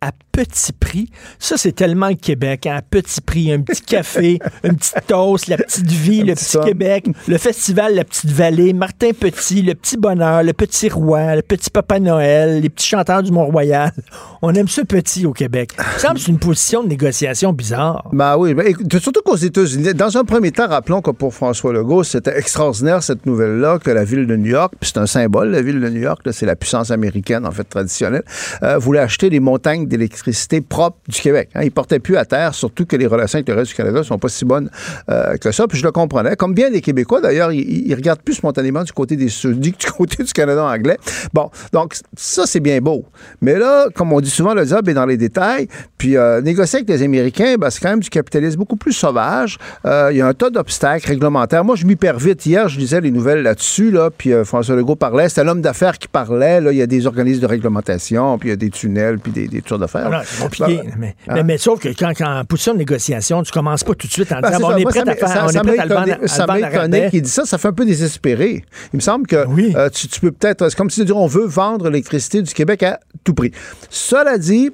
à petit prix. Ça, c'est tellement le Québec, hein, à petit prix. Un petit café, une petite toast, la petite vie, le petit Québec, le festival La Petite Vallée, Martin Petit, le petit bonheur, le petit roi, le petit Papa Noël, les petits chanteurs du Mont-Royal. On aime ce petit au Québec. Ça semble c'est une position de négociation bizarre. Ben oui, ben, surtout qu'aux États-Unis, dans un premier temps, rappelons que pour François Legault, c'était extraordinaire cette nouvelle-là, que la ville de New York, puis c'est un symbole, la ville de New York, c'est la puissance américaine, en fait, traditionnelle, euh, voulait acheter des montagnes d'électricité propres du Québec. Hein. Il portait plus à terre, surtout que les relations avec le reste du Canada sont pas si bonnes euh, que ça. Puis je le comprenais. Comme bien les Québécois, d'ailleurs, ils, regardent plus spontanément du côté des Sudis que du côté du Canada anglais. Bon, donc ça, c'est bien beau. Mais là, comme on dit souvent, le diable est dans les détails. Puis euh, négocier avec les Américains, ben, c'est quand même du capitalisme beaucoup plus sauvage. Euh, il y a un tas d'obstacles réglementaires. Moi, je m'y perds vite. Hier, je lisais les nouvelles là-dessus, là, puis François Legault parlait. C'était l'homme d'affaires qui parlait. Là, il y a des organismes de réglementation, puis il y a des tunnels, puis des, des tours d'affaires. C'est compliqué. Mais, hein? mais, sauf que quand, quand position de négociation, tu commences pas tout de suite en ben, disant on est prêt à faire, on est prêt à le Ça m'étonne qu'il dit ça, ça fait un peu désespéré. Il me semble que euh, tu, tu, peux peut-être, c'est comme si tu dis on veut vendre l'électricité du Québec à tout prix. Cela dit,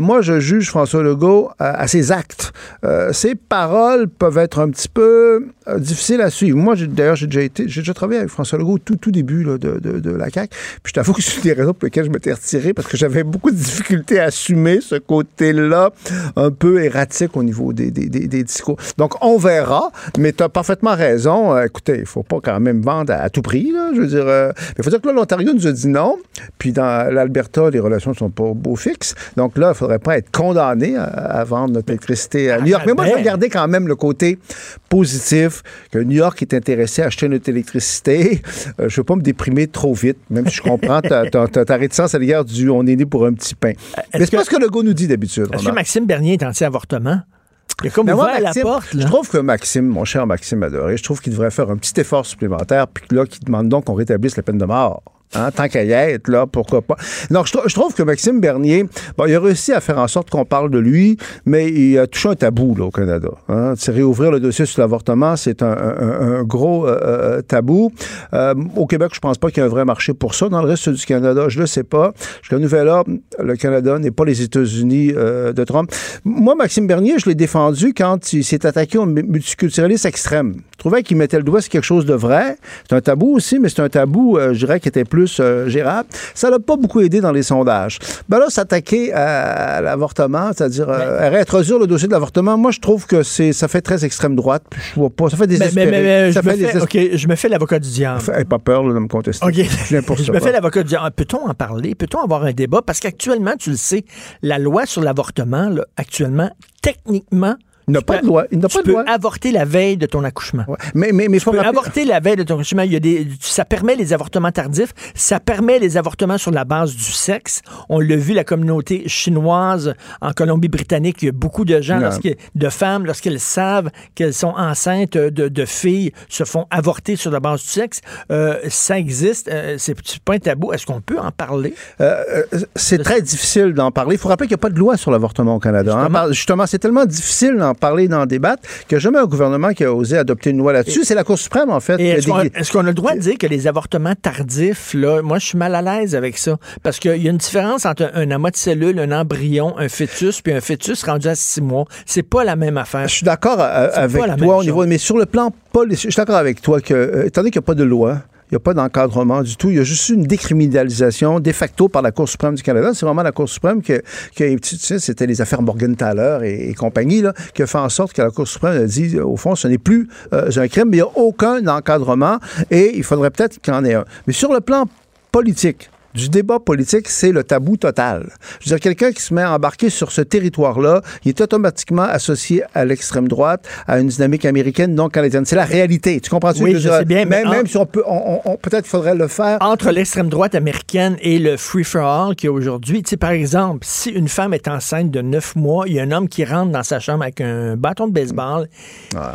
moi, je juge François Legault à, ses actes. Euh, ses paroles peuvent être un petit peu euh, difficiles à suivre. Moi, d'ailleurs, j'ai déjà été, j'ai déjà travaillé avec François Legault tout, tout début de, de, la CAQ. Puis je t'avoue que c'est une des raisons pour lesquelles je m'étais retiré parce que j'avais beaucoup de difficultés à assumer ce côté-là un peu erratique au niveau des, des, des, discours. Donc, on verra, mais tu as parfaitement raison. écoutez, il faut pas quand même vendre à, tout prix. Je veux dire, il faut dire que là, l'Ontario nous a dit non. Puis dans l'Alberta, les relations ne sont pas beau fixes. Donc là, il faudrait pas être condamné à, vendre notre électricité à New York. Mais moi, je vais garder quand même le côté positif que New York est intéressé à acheter notre électricité. Euh, je ne veux pas me déprimer trop vite, même si je comprends ta, ta, réticence à l'égard du on est né pour un petit pain. Mais c'est pas ce que le gars nous dit d'habitude. Est-ce que Maxime Bernier est anti-avortement? Il a comme Mais moi, ouvert la porte. Je trouve que Maxime, mon cher Maxime adoré, je trouve qu'il devrait faire un petit effort supplémentaire, puis là, qu'il demande donc qu'on rétablisse la peine de mort. Hein, tant qu'à y être, là, pourquoi pas. Donc, je, trou- je trouve que Maxime Bernier, bon, il a réussi à faire en sorte qu'on parle de lui, mais il a touché un tabou, au Canada. Hein. C'est réouvrir le dossier sur l'avortement, c'est un, gros euh, euh, tabou. Euh, au Québec, je pense pas qu'il y ait un vrai marché pour ça. Dans le reste du Canada, je le sais pas. Jusqu'à Nouvelle-Ordre, le Canada n'est pas les États-Unis de Trump. Moi, Maxime Bernier, je l'ai défendu quand il s'est attaqué au multiculturalisme extrême. Je trouvais qu'il mettait le doigt sur quelque chose de vrai. C'est un tabou aussi, mais c'est un tabou, je dirais, qui était plus euh, gérable. Ça l'a pas beaucoup aidé dans les sondages. Ben là, s'attaquer à, à l'avortement, c'est-à-dire euh, réintroduire le dossier de l'avortement, moi, je trouve que c'est ça fait très extrême droite. Puis Je vois pas. Ça fait des Mais, mais- mais- mais ça je, me fait fais, je me fais l'avocat du diable. Hey, pas peur là, de me contester. OK. Je pour je ça. me fais l'avocat du diable. Peut-on en parler? Peut-on avoir un débat? Parce qu'actuellement, tu le sais, la loi sur l'avortement, actuellement, techniquement, Il n'a pas peux- de loi. Il n'a tu pas de peux avorter la veille de ton accouchement. Ouais. Mais, mais, mais Tu faut peux rappeler- avorter la veille de ton accouchement. Il y a des, ça permet les avortements tardifs. Ça permet les avortements sur la base du sexe. On l'a vu, la communauté chinoise en Colombie-Britannique, il y a beaucoup de gens, de femmes, lorsqu'elles savent qu'elles sont enceintes de, de filles, se font avorter sur la base du sexe. Euh, ça existe. Euh, c'est pas un tabou. Est-ce qu'on peut en parler? Euh, euh, c'est très difficile d'en parler. Il faut rappeler qu'il n'y a pas de loi sur l'avortement au Canada. hein. Justement, c'est tellement difficile d'en parler, d'en débattre, qu'il n'y a jamais un gouvernement qui a osé adopter une loi là-dessus. C'est la Cour suprême, en fait. Est-ce qu'on a le droit de dire que les avortements tardifs, là, moi, je suis mal à l'aise avec ça. Parce qu'il y a une différence entre un, un amas de cellules, un embryon, un fœtus, puis un fœtus rendu à six mois. C'est pas la même affaire. Je suis d'accord euh, avec toi au niveau, mais sur le plan politique, je suis d'accord avec toi que, euh, étant donné qu'il n'y a pas de loi, il n'y a pas d'encadrement du tout. Il y a juste une décriminalisation de facto par la Cour suprême du Canada. C'est vraiment la Cour suprême qui, a- tu c'était les affaires Morgenthaler et, et compagnie, qui a fait en sorte que la Cour suprême a dit, au fond, ce n'est plus euh, un crime, mais il n'y a aucun encadrement et il faudrait peut-être qu'il y en ait un. Mais sur le plan politique, du débat politique, c'est le tabou total. Je veux dire, quelqu'un qui se met à embarquer sur ce territoire-là, il est automatiquement associé à l'extrême droite, à une dynamique américaine non canadienne. C'est la réalité. Tu comprends-tu? Oui, je dire, sais bien, mais Même, en- même si on peut, on- on- on- peut-être faudrait le faire. Entre l'extrême droite américaine et le free-for-all qu'il y a aujourd'hui, tu sais, par exemple, si une femme est enceinte de neuf mois, il y a un homme qui rentre dans sa chambre avec un bâton de baseball,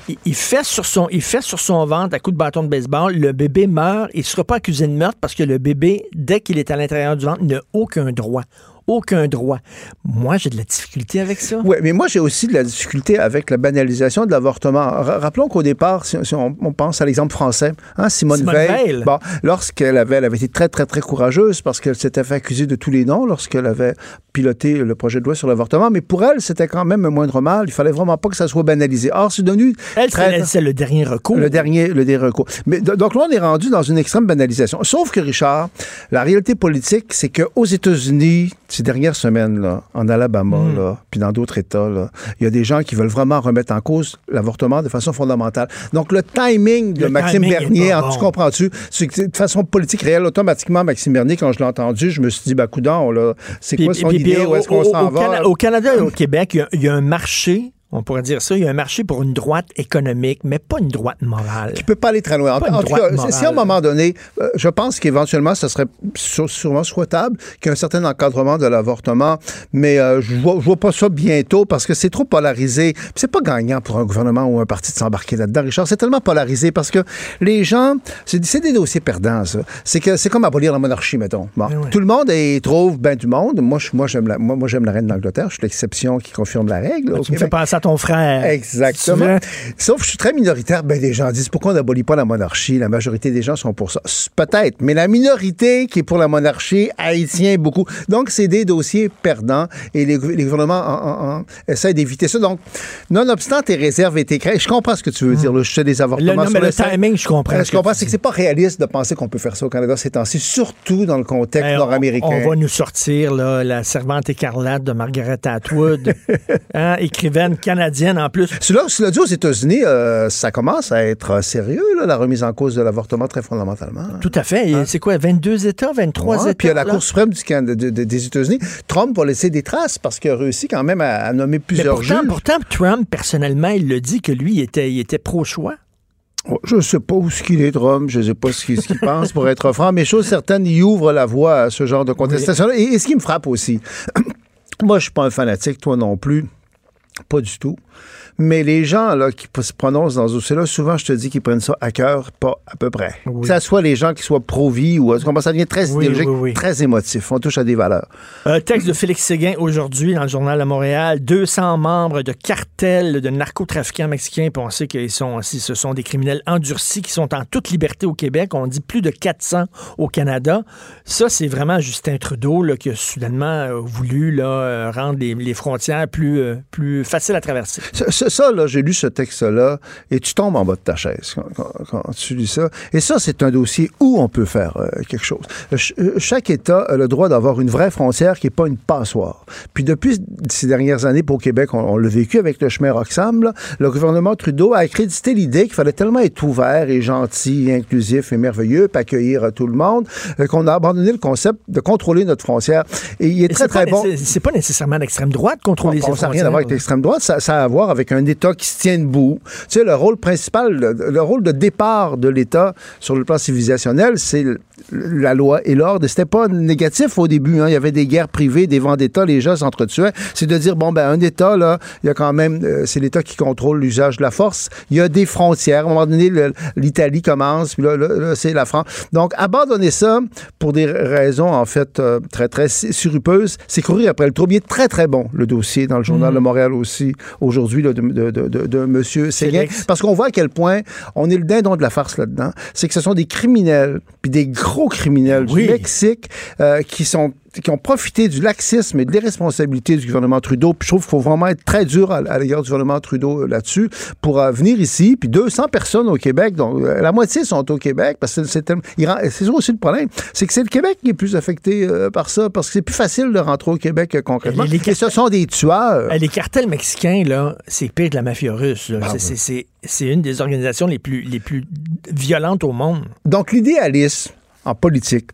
il, il fait sur son, il fait sur son ventre à coup de bâton de baseball, le bébé meurt, il ne sera pas accusé de meurtre parce que le bébé, dès qu'il est à l'intérieur du ventre, n'a aucun droit. Aucun droit. Moi, j'ai de la difficulté avec ça. Oui, mais moi, j'ai aussi de la difficulté avec la banalisation de l'avortement. Ra- Rappelons qu'au départ, si, si on, on pense à l'exemple français, hein, Simone, Simone Veil, Veil. Bon, lorsqu'elle avait, elle avait été très, très, très courageuse parce qu'elle s'était fait accuser de tous les noms lorsqu'elle avait piloté le projet de loi sur l'avortement, mais pour elle, c'était quand même un moindre mal. Il fallait vraiment pas que ça soit banalisé. Or, c'est devenu Elle, très- c'est le dernier recours. le dernier, le dernier recours. Mais do- donc là, on est rendu dans une extrême banalisation. Sauf que, Richard, la réalité politique, c'est qu'aux États-Unis, ces dernières semaines-là, en Alabama, Hmm. là, puis dans d'autres États, là, il y a des gens qui veulent vraiment remettre en cause l'avortement de façon fondamentale. Donc, le timing de Le Maxime timing Bernier, en- tu comprends-tu? De façon politique réelle, automatiquement, Maxime Bernier, quand je l'ai entendu, je me suis dit, bah, coudon, là, c'est quoi son puis- idée? Où est-ce qu'on s'en va? Cana- au Canada et au Québec, il y a- il y, a un marché, on pourrait dire ça, il y a un marché pour une droite économique, mais pas une droite morale. qui peut pas aller très loin. En, tout cas, si- à un moment donné, euh, je pense qu'éventuellement, ce serait sû- sûrement souhaitable qu'il y ait un certain encadrement de l'avortement, mais euh, je vois, je vois pas ça bientôt parce que c'est trop polarisé. C'est pas gagnant pour un gouvernement ou un parti de s'embarquer là-dedans, Richard. C'est tellement polarisé parce que les gens, c'est des dossiers perdants, ça. C'est que c'est comme abolir la monarchie, mettons. Bon, Ben ouais. Tout le monde y trouve ben du monde. Moi, je- moi j'aime la, moi, moi, j'aime la reine d'Angleterre. Je suis l'exception qui confirme la règle. au Tu me fais Québec. penser à ton frère. Exactement. Sauf que je suis très minoritaire. Ben, des gens disent pourquoi on n'abolit pas la monarchie? La majorité des gens sont pour ça. Peut-être. Mais la minorité qui est pour la monarchie, haïtien beaucoup. Donc, c'est des dossiers perdants et les, gou- les gouvernements en- en- en essaient d'éviter ça. Donc, nonobstant tes réserves et tes craintes, je comprends ce que tu veux dire. Là, je fais des Le, avortements. non, sur mais le timing, je comprends. Euh, ce Je que comprends, tu c'est que c'est pas réaliste de penser qu'on peut faire ça au Canada ces temps-ci, surtout dans le contexte on- nord-américain. On, va nous sortir là, la servante écarlate de Margaret Atwood, hein, écrivaine canadienne en plus. Cela, cela dit, aux États-Unis, euh, ça commence à être euh, sérieux, là, la remise en cause de l'avortement très fondamentalement. Tout à fait. Et C'est quoi, 22 États, 23 Hein? Ouais, États? puis à la là? Cour suprême du Can- de- de- des États-Unis, Trump va laisser des traces parce qu'il a réussi quand même à, à nommer Mais plusieurs pourtant, juges. pourtant, Trump, personnellement, il le dit que lui, il était, il était pro-choix. Oh, Je ne sais pas où ce qu'il est, Trump. Je ne sais pas ce qu'il pense, pour être franc. Mais chose certaine, il ouvre la voie à ce genre de contestation. Et, et ce qui me frappe aussi, moi, je suis pas un fanatique, toi non plus. Pas du tout. Mais les gens là, qui se prononcent dans ce dossier-là, souvent, je te dis qu'ils prennent ça à cœur, pas à peu près. Que ce soit les gens qui soient pro-vie ou ça devient très idéologique, très émotif. On touche à des valeurs. Un texte de Félix Séguin aujourd'hui dans le journal de Montréal. 200 membres de cartels de narcotrafiquants mexicains. Puis on sait qu'ils sont ce sont des criminels endurcis qui sont en toute liberté au Québec. On dit plus de 400 au Canada. Ça, c'est vraiment Justin Trudeau là, qui a soudainement voulu là, euh, rendre les, frontières plus, euh, plus faciles à traverser ça, là, j'ai lu ce texte-là et tu tombes en bas de ta chaise quand, tu lis ça. Et ça, c'est un dossier où on peut faire euh, quelque chose. Euh, chaque État a le droit d'avoir une vraie frontière qui n'est pas une passoire. Puis depuis ces dernières années, pour Québec, on, l'a vécu avec le chemin Roxham, le gouvernement Trudeau a accrédité l'idée qu'il fallait tellement être ouvert et gentil, inclusif et merveilleux, puis accueillir tout le monde, euh, qu'on a abandonné le concept de contrôler notre frontière. Et il est très, très bon. C'est pas nécessairement l'extrême droite contrôler ses frontières. Ça n'a rien à voir avec l'extrême droite, ça, ça a à voir avec un État qui se tient debout. Tu sais, le rôle principal, le, rôle de départ de l'État sur le plan civilisationnel, c'est la loi et l'ordre. C'était pas négatif au début. Hein. Il y avait des guerres privées, des vendettas, les gens s'entretuaient. C'est de dire, bon, ben, un État, là, il y a quand même, euh, c'est l'État qui contrôle l'usage de la force. Il y a des frontières. À un moment donné, l'Italie commence, puis là, c'est la France. Donc, abandonner ça pour des raisons, en fait, euh, très, très surupeuses, c'est courir après le troublier. Très, très bon, le dossier dans le Journal de mmh. Montréal aussi, aujourd'hui, de, de, de, de, M. Séguin. Parce qu'on voit à quel point on est le dindon de la farce là-dedans. C'est que ce sont des criminels, puis des gros criminels du Mexique euh, qui sont qui ont profité du laxisme et de l'irresponsabilité du gouvernement Trudeau. Puis je trouve qu'il faut vraiment être très dur à, l'égard du gouvernement Trudeau euh, là-dessus pour euh, venir ici. Puis 200 personnes au Québec, donc euh, la moitié sont au Québec parce que c'est c'est ça aussi le problème, c'est que c'est le Québec qui est plus affecté par ça parce que c'est plus facile de rentrer au Québec concrètement. Les, et ce sont des tueurs. Les cartels mexicains là, c'est pire que la mafia russe. Ah c'est une des organisations les plus les plus violentes au monde. Donc l'idéalisme en politique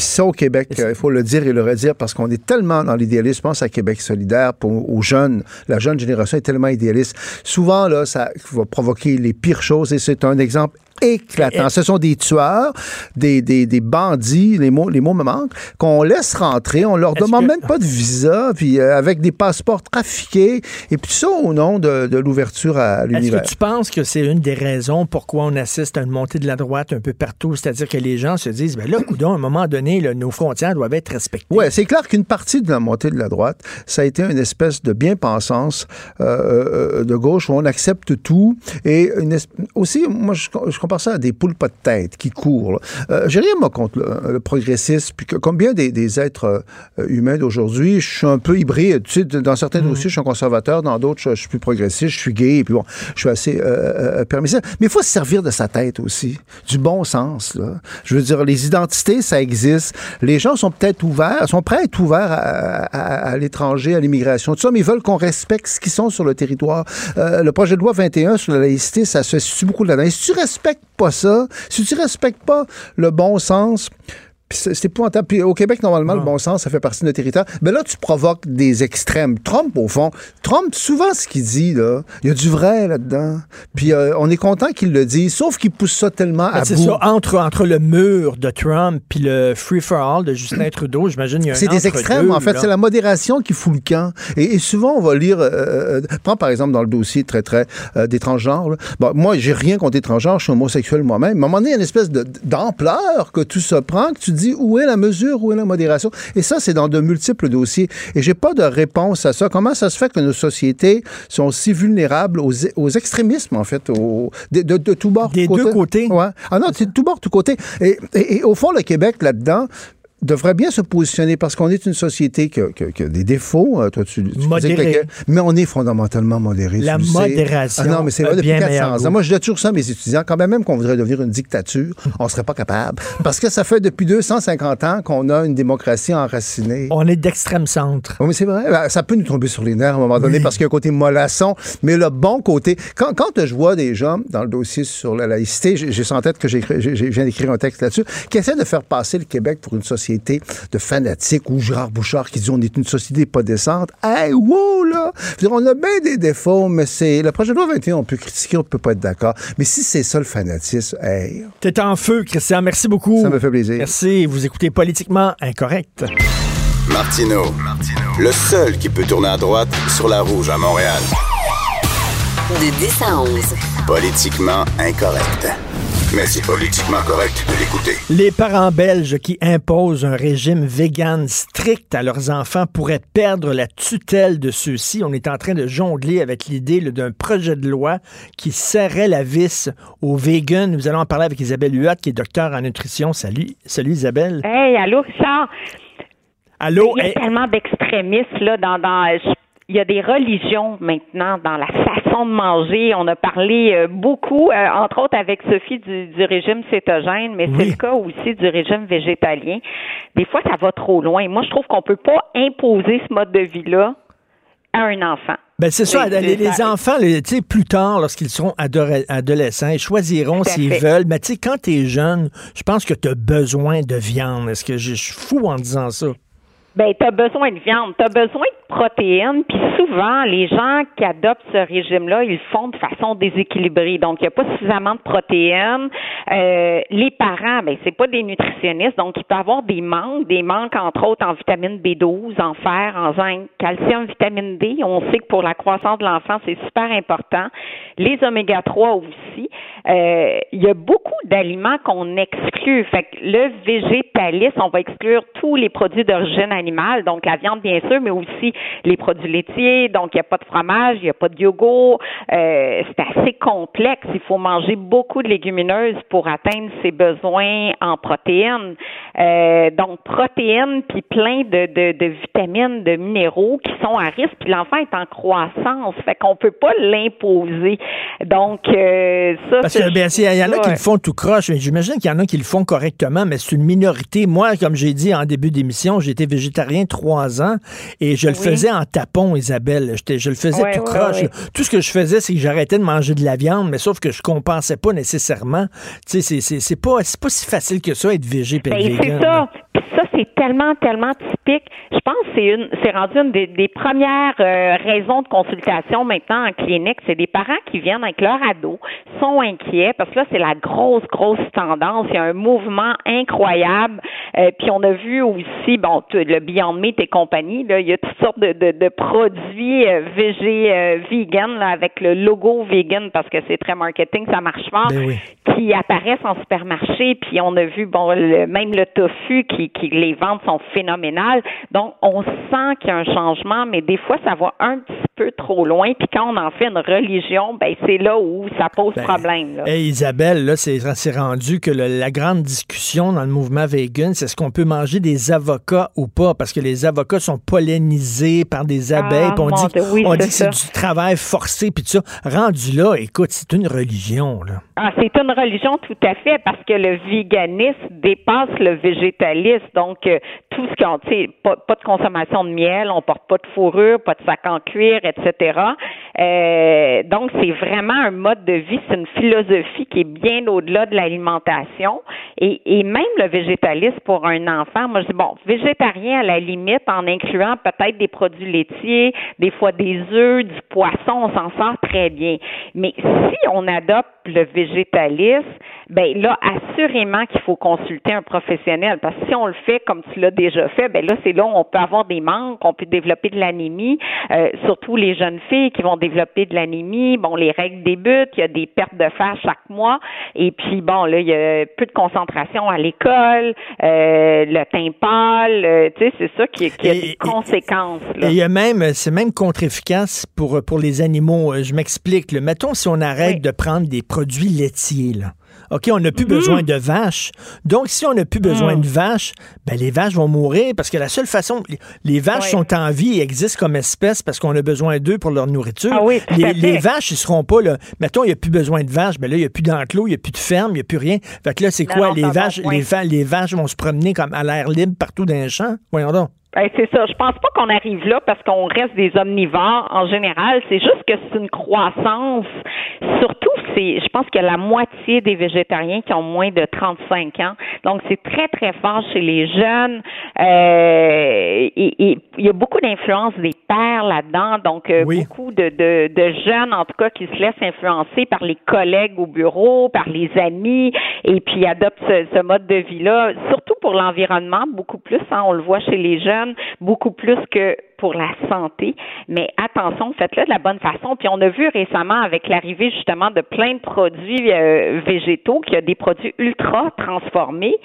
puis ça, au Québec, il faut le dire et le redire parce qu'on est tellement dans l'idéalisme. Je pense à Québec solidaire pour, aux jeunes. La jeune génération est tellement idéaliste. Souvent, là, ça va provoquer les pires choses et c'est un exemple éclatant. Ce sont des tueurs, des, des, des bandits, les mots, les mots me manquent, qu'on laisse rentrer, on leur demande même pas de visa, puis euh, avec des passeports trafiqués, et puis ça au nom de, de l'ouverture à l'univers. Est-ce que tu penses que c'est une des raisons pourquoi on assiste à une montée de la droite un peu partout? C'est-à-dire que les gens se disent, ben là, coudon, à un moment donné, nos frontières doivent être respectées. Oui, c'est clair qu'une partie de la montée de la droite, ça a été une espèce de bien-pensance euh, euh, de gauche où on accepte tout, et une aussi, moi, je, je compare ça à des poules pas de tête qui courent. Euh, J'ai rien, moi, contre le, progressisme. Puis que, comme bien des, êtres euh, humains d'aujourd'hui, je suis un peu hybride. Tu sais, dans certains dossiers, je suis un conservateur. Dans d'autres, je, suis plus progressiste. Je suis gay. Puis bon, je suis assez euh, euh permissif. Mais il faut se servir de sa tête aussi. Du bon sens, là. Je veux dire, les identités, ça existe. Les gens sont peut-être ouverts, sont prêts à être ouverts à, l'étranger, à l'immigration, tout ça, mais ils veulent qu'on respecte ce qu'ils sont sur le territoire. le projet de loi 21 sur la laïcité, ça se situe beaucoup là-dedans. Si tu respectes pas ça, si tu respectes pas le bon sens, c'est épouvantable. Puis au Québec, normalement, le bon sens, ça fait partie de notre territoire. Mais là, tu provoques des extrêmes. Trump, au fond, Trump, souvent, ce qu'il dit, là, il y a du vrai là-dedans. Puis euh, on est content qu'il le dise, sauf qu'il pousse ça tellement à bout. C'est ça, entre, entre le mur de Trump puis le free-for-all de Justin Trudeau, j'imagine il y a un C'est des extrêmes, en fait. C'est la modération qui fout le camp. Et, souvent, on va lire... Euh, euh, prends, par exemple, dans le dossier très, très des transgenres. Bon, moi, j'ai rien contre les transgenres. Je suis homosexuel moi-même. Mais à un moment donné, il y a une espèce d'ampleur que tout ça prend, que tu où est la mesure, où est la modération. Et ça, c'est dans de multiples dossiers. Et j'ai pas de réponse à ça. Comment ça se fait que nos sociétés sont si vulnérables aux, extrémismes, en fait, de, de, de tout bord. Des deux côtés. Ouais. Ah non, c'est de tout bord, tout côté. et, et au fond, le Québec, là-dedans, devrait bien se positionner parce qu'on est une société qui a, des défauts. Euh, toi, tu, mais on est fondamentalement modéré. La modération. Ah non, mais c'est vrai depuis 400 ans. Moi, je dis toujours ça à mes étudiants. Quand même, même qu'on voudrait devenir une dictature, on serait pas capable. Parce que ça fait depuis 250 ans qu'on a une démocratie enracinée. On est d'extrême centre. Oui, mais c'est vrai. Ben, ça peut nous tomber sur les nerfs à un moment donné parce qu'il y a un côté mollasson. Mais le bon côté, quand, quand je vois des gens dans le dossier sur la laïcité, j'ai en tête que j'ai viens d'écrire un texte là-dessus, qui essaient de faire passer le Québec pour une société de fanatiques ou Gérard Bouchard qui dit on est une société pas décente. Hey, wow, là! on a bien des défauts, mais c'est. Le projet de loi 21, on peut critiquer, on peut pas être d'accord. Mais si c'est ça le fanatisme, hey. T'es en feu, Christian. Merci beaucoup. Ça me fait plaisir. Merci. Vous écoutez Politiquement Incorrect. Martino, le seul qui peut tourner à droite sur la rouge à Montréal. De 10 à 11. Politiquement incorrect. Mais c'est politiquement correct de l'écouter. Les parents belges qui imposent un régime vegan strict à leurs enfants pourraient perdre la tutelle de ceux-ci. On est en train de jongler avec l'idée d'un projet de loi qui serrait la vis aux vegans. Nous allons en parler avec Isabelle Huot, qui est docteur en nutrition. Salut, salut Isabelle. Hey, allô, Richard? Allô. Il y a Hey, tellement d'extrémistes là dans, dans je- il y a des religions maintenant dans la façon de manger. On a parlé euh, beaucoup, euh, entre autres avec Sophie du, du régime cétogène, mais Oui. c'est le cas aussi du régime végétalien. Des fois, ça va trop loin. Moi, je trouve qu'on peut pas imposer ce mode de vie-là à un enfant. Ben c'est ça, les, les enfants, les- tu sais, plus tard, lorsqu'ils seront adolescents, ils choisiront s'ils veulent. Mais tu sais, quand t'es jeune, je pense que t'as besoin de viande. Est-ce que je suis fou en disant ça? Ben, tu as besoin de viande, tu as besoin de protéines, puis souvent, les gens qui adoptent ce régime-là, ils le font de façon déséquilibrée. Donc, il n'y a pas suffisamment de protéines. Euh, les parents, ben, c'est pas des nutritionnistes, donc il peut avoir des manques, des manques, entre autres, en vitamine B12, en fer, en zinc, calcium, vitamine D. On sait que pour la croissance de l'enfant, c'est super important. Les oméga 3 aussi. Euh, il y a beaucoup d'aliments qu'on exclut. Fait que le végétalisme, on va exclure tous les produits d'origine animale, donc la viande bien sûr, mais aussi les produits laitiers. Donc il n'y a pas de fromage, il n'y a pas de yogourt. Euh, c'est assez complexe. Il faut manger beaucoup de légumineuses pour atteindre ses besoins en protéines. Euh, donc protéines puis plein de, de, de vitamines, de minéraux qui sont à risque. Puis l'enfant est en croissance, fait qu'on peut pas l'imposer. Donc euh, ça, Parce que, ben, il y en a qui le font tout croche. mais J'imagine qu'il y en a qui le font correctement, mais c'est une minorité. Moi, comme j'ai dit en début d'émission, j'ai été végétarien trois ans et je le Oui. faisais en tapon, Isabelle. Je le faisais Ouais, tout ouais, croche. ouais. Tout ce que je faisais, c'est que j'arrêtais de manger de la viande, mais sauf que je compensais pas nécessairement. Tu sais, c'est- c'est c'est pas, c'est pas si facile que ça, être végé et Ben, c'est ça. C'est tellement, tellement typique. Je pense que c'est une, c'est rendu une des, premières euh, raisons de consultation maintenant en clinique. C'est des parents qui viennent avec leur ado, sont inquiets parce que là, c'est la grosse, grosse tendance. Il y a un mouvement incroyable. Euh, puis on a vu aussi, bon, le Beyond Meat et compagnie, il y a toutes sortes de, produits euh, euh, vegan, avec le logo vegan parce que c'est très marketing, ça marche fort Ben oui. Qui apparaissent en supermarché, puis on a vu bon même le tofu qui, qui les ventes sont phénoménales. Donc on sent qu'il y a un changement, mais des fois ça va un petit peu trop loin. Puis quand on en fait une religion, ben c'est là où ça pose Ben, problème. Là. Hey, Isabelle, là, c'est rendu que le- la grande discussion dans le mouvement vegan, c'est est-ce qu'on peut manger des avocats ou pas? Parce que les avocats sont pollinisés par des abeilles. Ah, puis on dit, Dieu, oui, on dit que c'est du travail forcé, puis tout ça. Rendu là, écoute, c'est une religion, là. Ah, c'est une religion tout à fait parce que le véganisme dépasse le végétalisme. Donc, euh, tout ce qu'on, tu sais, pas, pas de consommation de miel, on porte pas de fourrure, pas de sac en cuir, etc. Euh, donc, c'est vraiment un mode de vie, c'est une philosophie qui est bien au-delà de l'alimentation. Et, même le végétalisme pour un enfant, moi je dis bon, végétarien à la limite, en incluant peut-être des produits laitiers, des fois des œufs, du poisson, on s'en sort très bien. Mais si on adopte le végétalisme, ben là, assurément qu'il faut consulter un professionnel. Parce que si on le fait comme tu l'as déjà fait, ben là, c'est là où on peut avoir des manques, on peut développer de l'anémie, euh, surtout les jeunes filles qui vont développer de l'anémie. Bon, les règles débutent, il y a des pertes de fer chaque mois, et puis bon, là, il y a peu de concentration à l'école, euh, le teint pâle, euh, tu sais, c'est ça qui, qui a Et- des conséquences. Là. Et il y a même, c'est même contre-efficace pour, pour les animaux. Euh, Je m'explique. Mettons si on arrête Oui. de prendre des produits laitiers, là. OK, on n'a plus Mhm. besoin de vaches. Donc, si on n'a plus besoin de vaches, ben, les vaches vont mourir parce que la seule façon, les- vaches Oui. sont en vie et existent comme espèce parce qu'on a besoin d'eux pour leur nourriture. Ah oui, les, vaches, ils seront pas, là. Mettons, il n'y a plus besoin de vaches, ben là, il n'y a plus d'enclos, il n'y a plus de ferme, il n'y a plus rien. Fait que là, c'est quoi? non, les vaches, les, les vaches vont se promener comme à l'air libre partout dans les champs? Voyons donc. Ben, c'est ça. Je pense pas qu'on arrive là parce qu'on reste des omnivores en général. C'est juste que c'est une croissance. Surtout, c'est, je pense que la moitié des végétariens qui ont moins de 35 ans. Donc, c'est très, très fort chez les jeunes. Euh, et, et il y a beaucoup d'influence des pères là-dedans. Donc, euh, Oui. beaucoup de, de, de jeunes, en tout cas, qui se laissent influencer par les collègues au bureau, par les amis, et puis adoptent ce, ce mode de vie-là. Surtout pour l'environnement, beaucoup plus, hein, on le voit chez les jeunes, beaucoup plus que pour la santé. Mais attention, faites-le de la bonne façon. Puis on a vu récemment avec l'arrivée justement de plein de produits euh, végétaux, qu'il y a des produits ultra transformés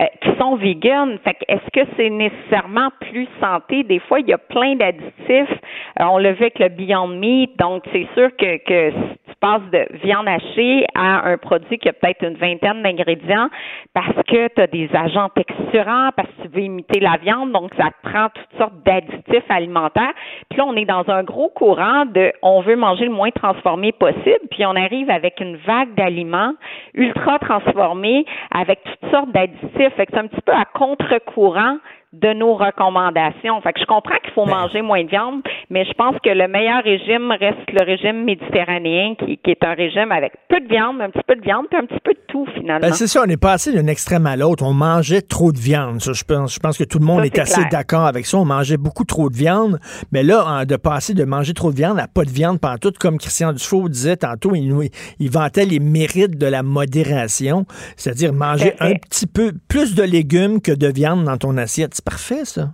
euh, qui sont vegan. Fait que est-ce que c'est nécessairement plus santé? Des fois, il y a plein d'additifs. Euh, on l'a vu avec le Beyond Meat. Donc, c'est sûr que, que passes de viande hachée à un produit qui a peut-être une vingtaine d'ingrédients parce que tu as des agents texturants, parce que tu veux imiter la viande, donc ça prend toutes sortes d'additifs à alimentaire. Puis là, on est dans un gros courant de on veut manger le moins transformé possible, puis on arrive avec une vague d'aliments ultra transformés avec toutes sortes d'additifs. Fait que c'est un petit peu à contre-courant de nos recommandations. Fait que je comprends qu'il faut Ben. manger moins de viande, mais je pense que le meilleur régime reste le régime méditerranéen, qui, qui est un régime avec peu de viande, un petit peu de viande, puis un petit peu de tout finalement. Ben, c'est ça, on est passé d'un extrême à l'autre. On mangeait trop de viande. Ça, je, pense, je pense que tout le monde Ça, est, assez d'accord avec ça. On mangeait beaucoup trop de viande. Mais là, de passer de manger trop de viande à pas de viande pendant tout, comme Christian Dufault disait tantôt, il, vantait les mérites de la modération. C'est-à-dire manger un petit peu plus de légumes que de viande dans ton assiette. C'est parfait, ça.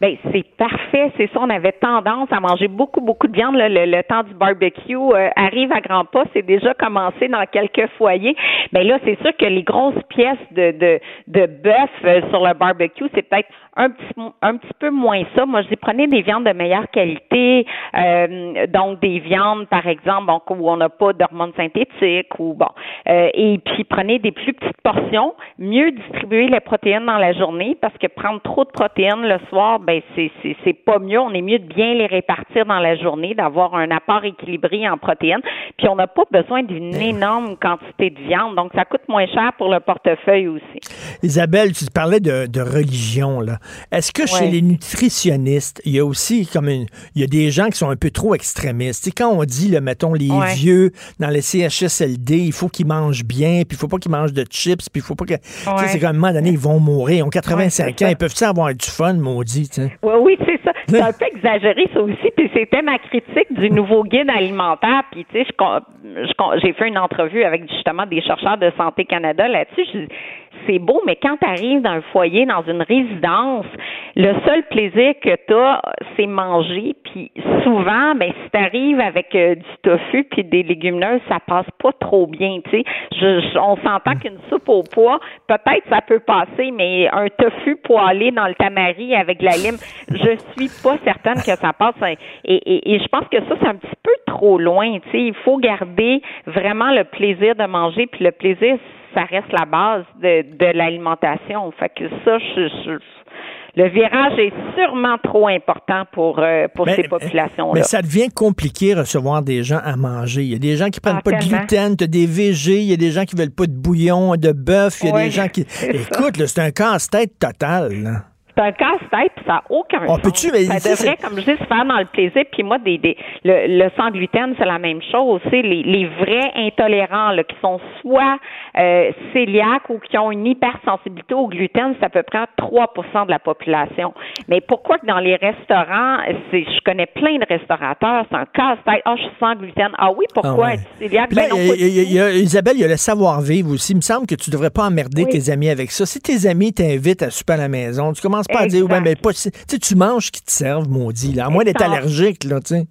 Ben c'est parfait, c'est ça. On avait tendance à manger beaucoup, beaucoup de viande. Le, temps du barbecue euh, arrive à grands pas. C'est déjà commencé dans quelques foyers. Mais là, c'est sûr que les grosses pièces de de, de bœuf euh, sur le barbecue, c'est peut-être un petit un petit peu moins ça. Moi, je prenez des viandes de meilleure qualité, euh, donc des viandes, par exemple, donc, où on n'a pas d'hormones synthétiques ou bon. Euh, et puis prenez des plus petites portions. Mieux distribuer les protéines dans la journée parce que prendre trop de protéines le soir, ben c'est c'est c'est pas mieux. On est mieux de bien les répartir dans la journée, d'avoir un apport équilibré en protéines. Puis on n'a pas besoin d'une énorme quantité de viande, donc ça coûte moins cher pour le portefeuille aussi. Isabelle, tu parlais de, de religion, là. Est-ce que chez les nutritionnistes, il y a aussi comme une, il y a des gens qui sont un peu trop extrémistes? Sais, quand on dit, mettons, les Ouais. vieux dans les CHSLD, il faut qu'ils mangent bien, puis il faut pas qu'ils mangent de chips, puis il faut pas que, Ouais. c'est comme à un moment donné, ils vont mourir, ils ont 85 Ouais, c'est ans, ça. ils peuvent-tu avoir du fun, maudit? Oui, oui, c'est ça. C'est un peu exagéré, ça aussi. Puis c'était ma critique du nouveau guide alimentaire. Puis, tu sais, j'ai fait une entrevue avec justement des chercheurs de Santé Canada là-dessus. C'est beau, mais quand tu arrives dans un foyer, dans une résidence, le seul plaisir que tu as, c'est manger. Puis souvent, ben, si tu arrives avec euh, du tofu puis des légumineuses, ça passe pas trop bien. Tu Je- je- on s'entend qu'une soupe au pois, peut-être ça peut passer, mais un tofu poêlé dans le tamari avec la lime, je suis pas certaine que ça passe. Et, et, et je pense que ça, c'est un petit peu trop loin. Tu il faut garder vraiment le plaisir de manger, puis le plaisir, ça reste la base de, de l'alimentation. Fait que ça, je, je- le virage est sûrement trop important pour, euh, pour Mais- ces populations-là. Mais ça devient compliqué recevoir des gens à manger. Il y a des gens qui prennent Ah, pas de gluten, des VG, il y a des gens qui veulent pas de bouillon, de bœuf, il y a des gens qui... Écoute, c'est un casse-tête total, là. C'est un casse-tête, puis ça n'a aucun On sens. peut-tu- mais ça devrait, comme je dis, se faire dans le plaisir. Puis moi, des, des, le, le sans gluten, c'est la même chose. C'est les, les vrais intolérants là, qui sont soit euh, cœliaques ou qui ont une hypersensibilité au gluten, c'est à peu près 3% de la population. Mais pourquoi que dans les restaurants, je connais plein de restaurateurs, c'est un casse-tête. Ah, je suis sans gluten. Ah oui, pourquoi Ah ouais. être cœliaque? Ben non, y y y a- Isabelle, il y a le savoir-vivre aussi. Il me semble que tu devrais pas emmerder Oui. tes amis avec ça. Si tes amis t'invitent à souper à la maison, tu commences pas à dire, Exact. ouais, mais pas, tu sais, tu manges ce qu'ils te servent, maudit, là, à moins d'être allergique, là, tu sais.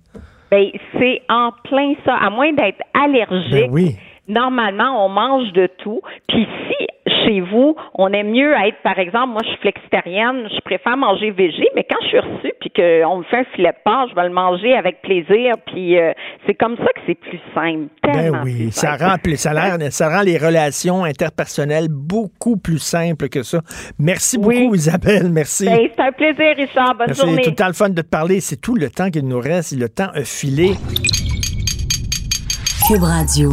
Ben, c'est en plein ça. À moins d'être allergique, Ben oui. normalement, on mange de tout. Puis si chez vous, on aime mieux être, par exemple, moi, je suis flexitarienne, je préfère manger végé, mais quand je suis reçue puis qu'on me fait un filet de porc, je vais le manger avec plaisir. Puis euh, c'est comme ça que c'est plus simple. Ben Tellement oui, plus ça simple. rend, pl- ça, rend, ça rend les relations interpersonnelles beaucoup plus simples que ça. Merci beaucoup, Oui. Isabelle. Merci. Ben, c'est un plaisir, Richard. Bonne Merci. C'est journée. tout le temps le fun de te parler. C'est tout le temps qu'il nous reste. Le temps a filé. Cube Radio.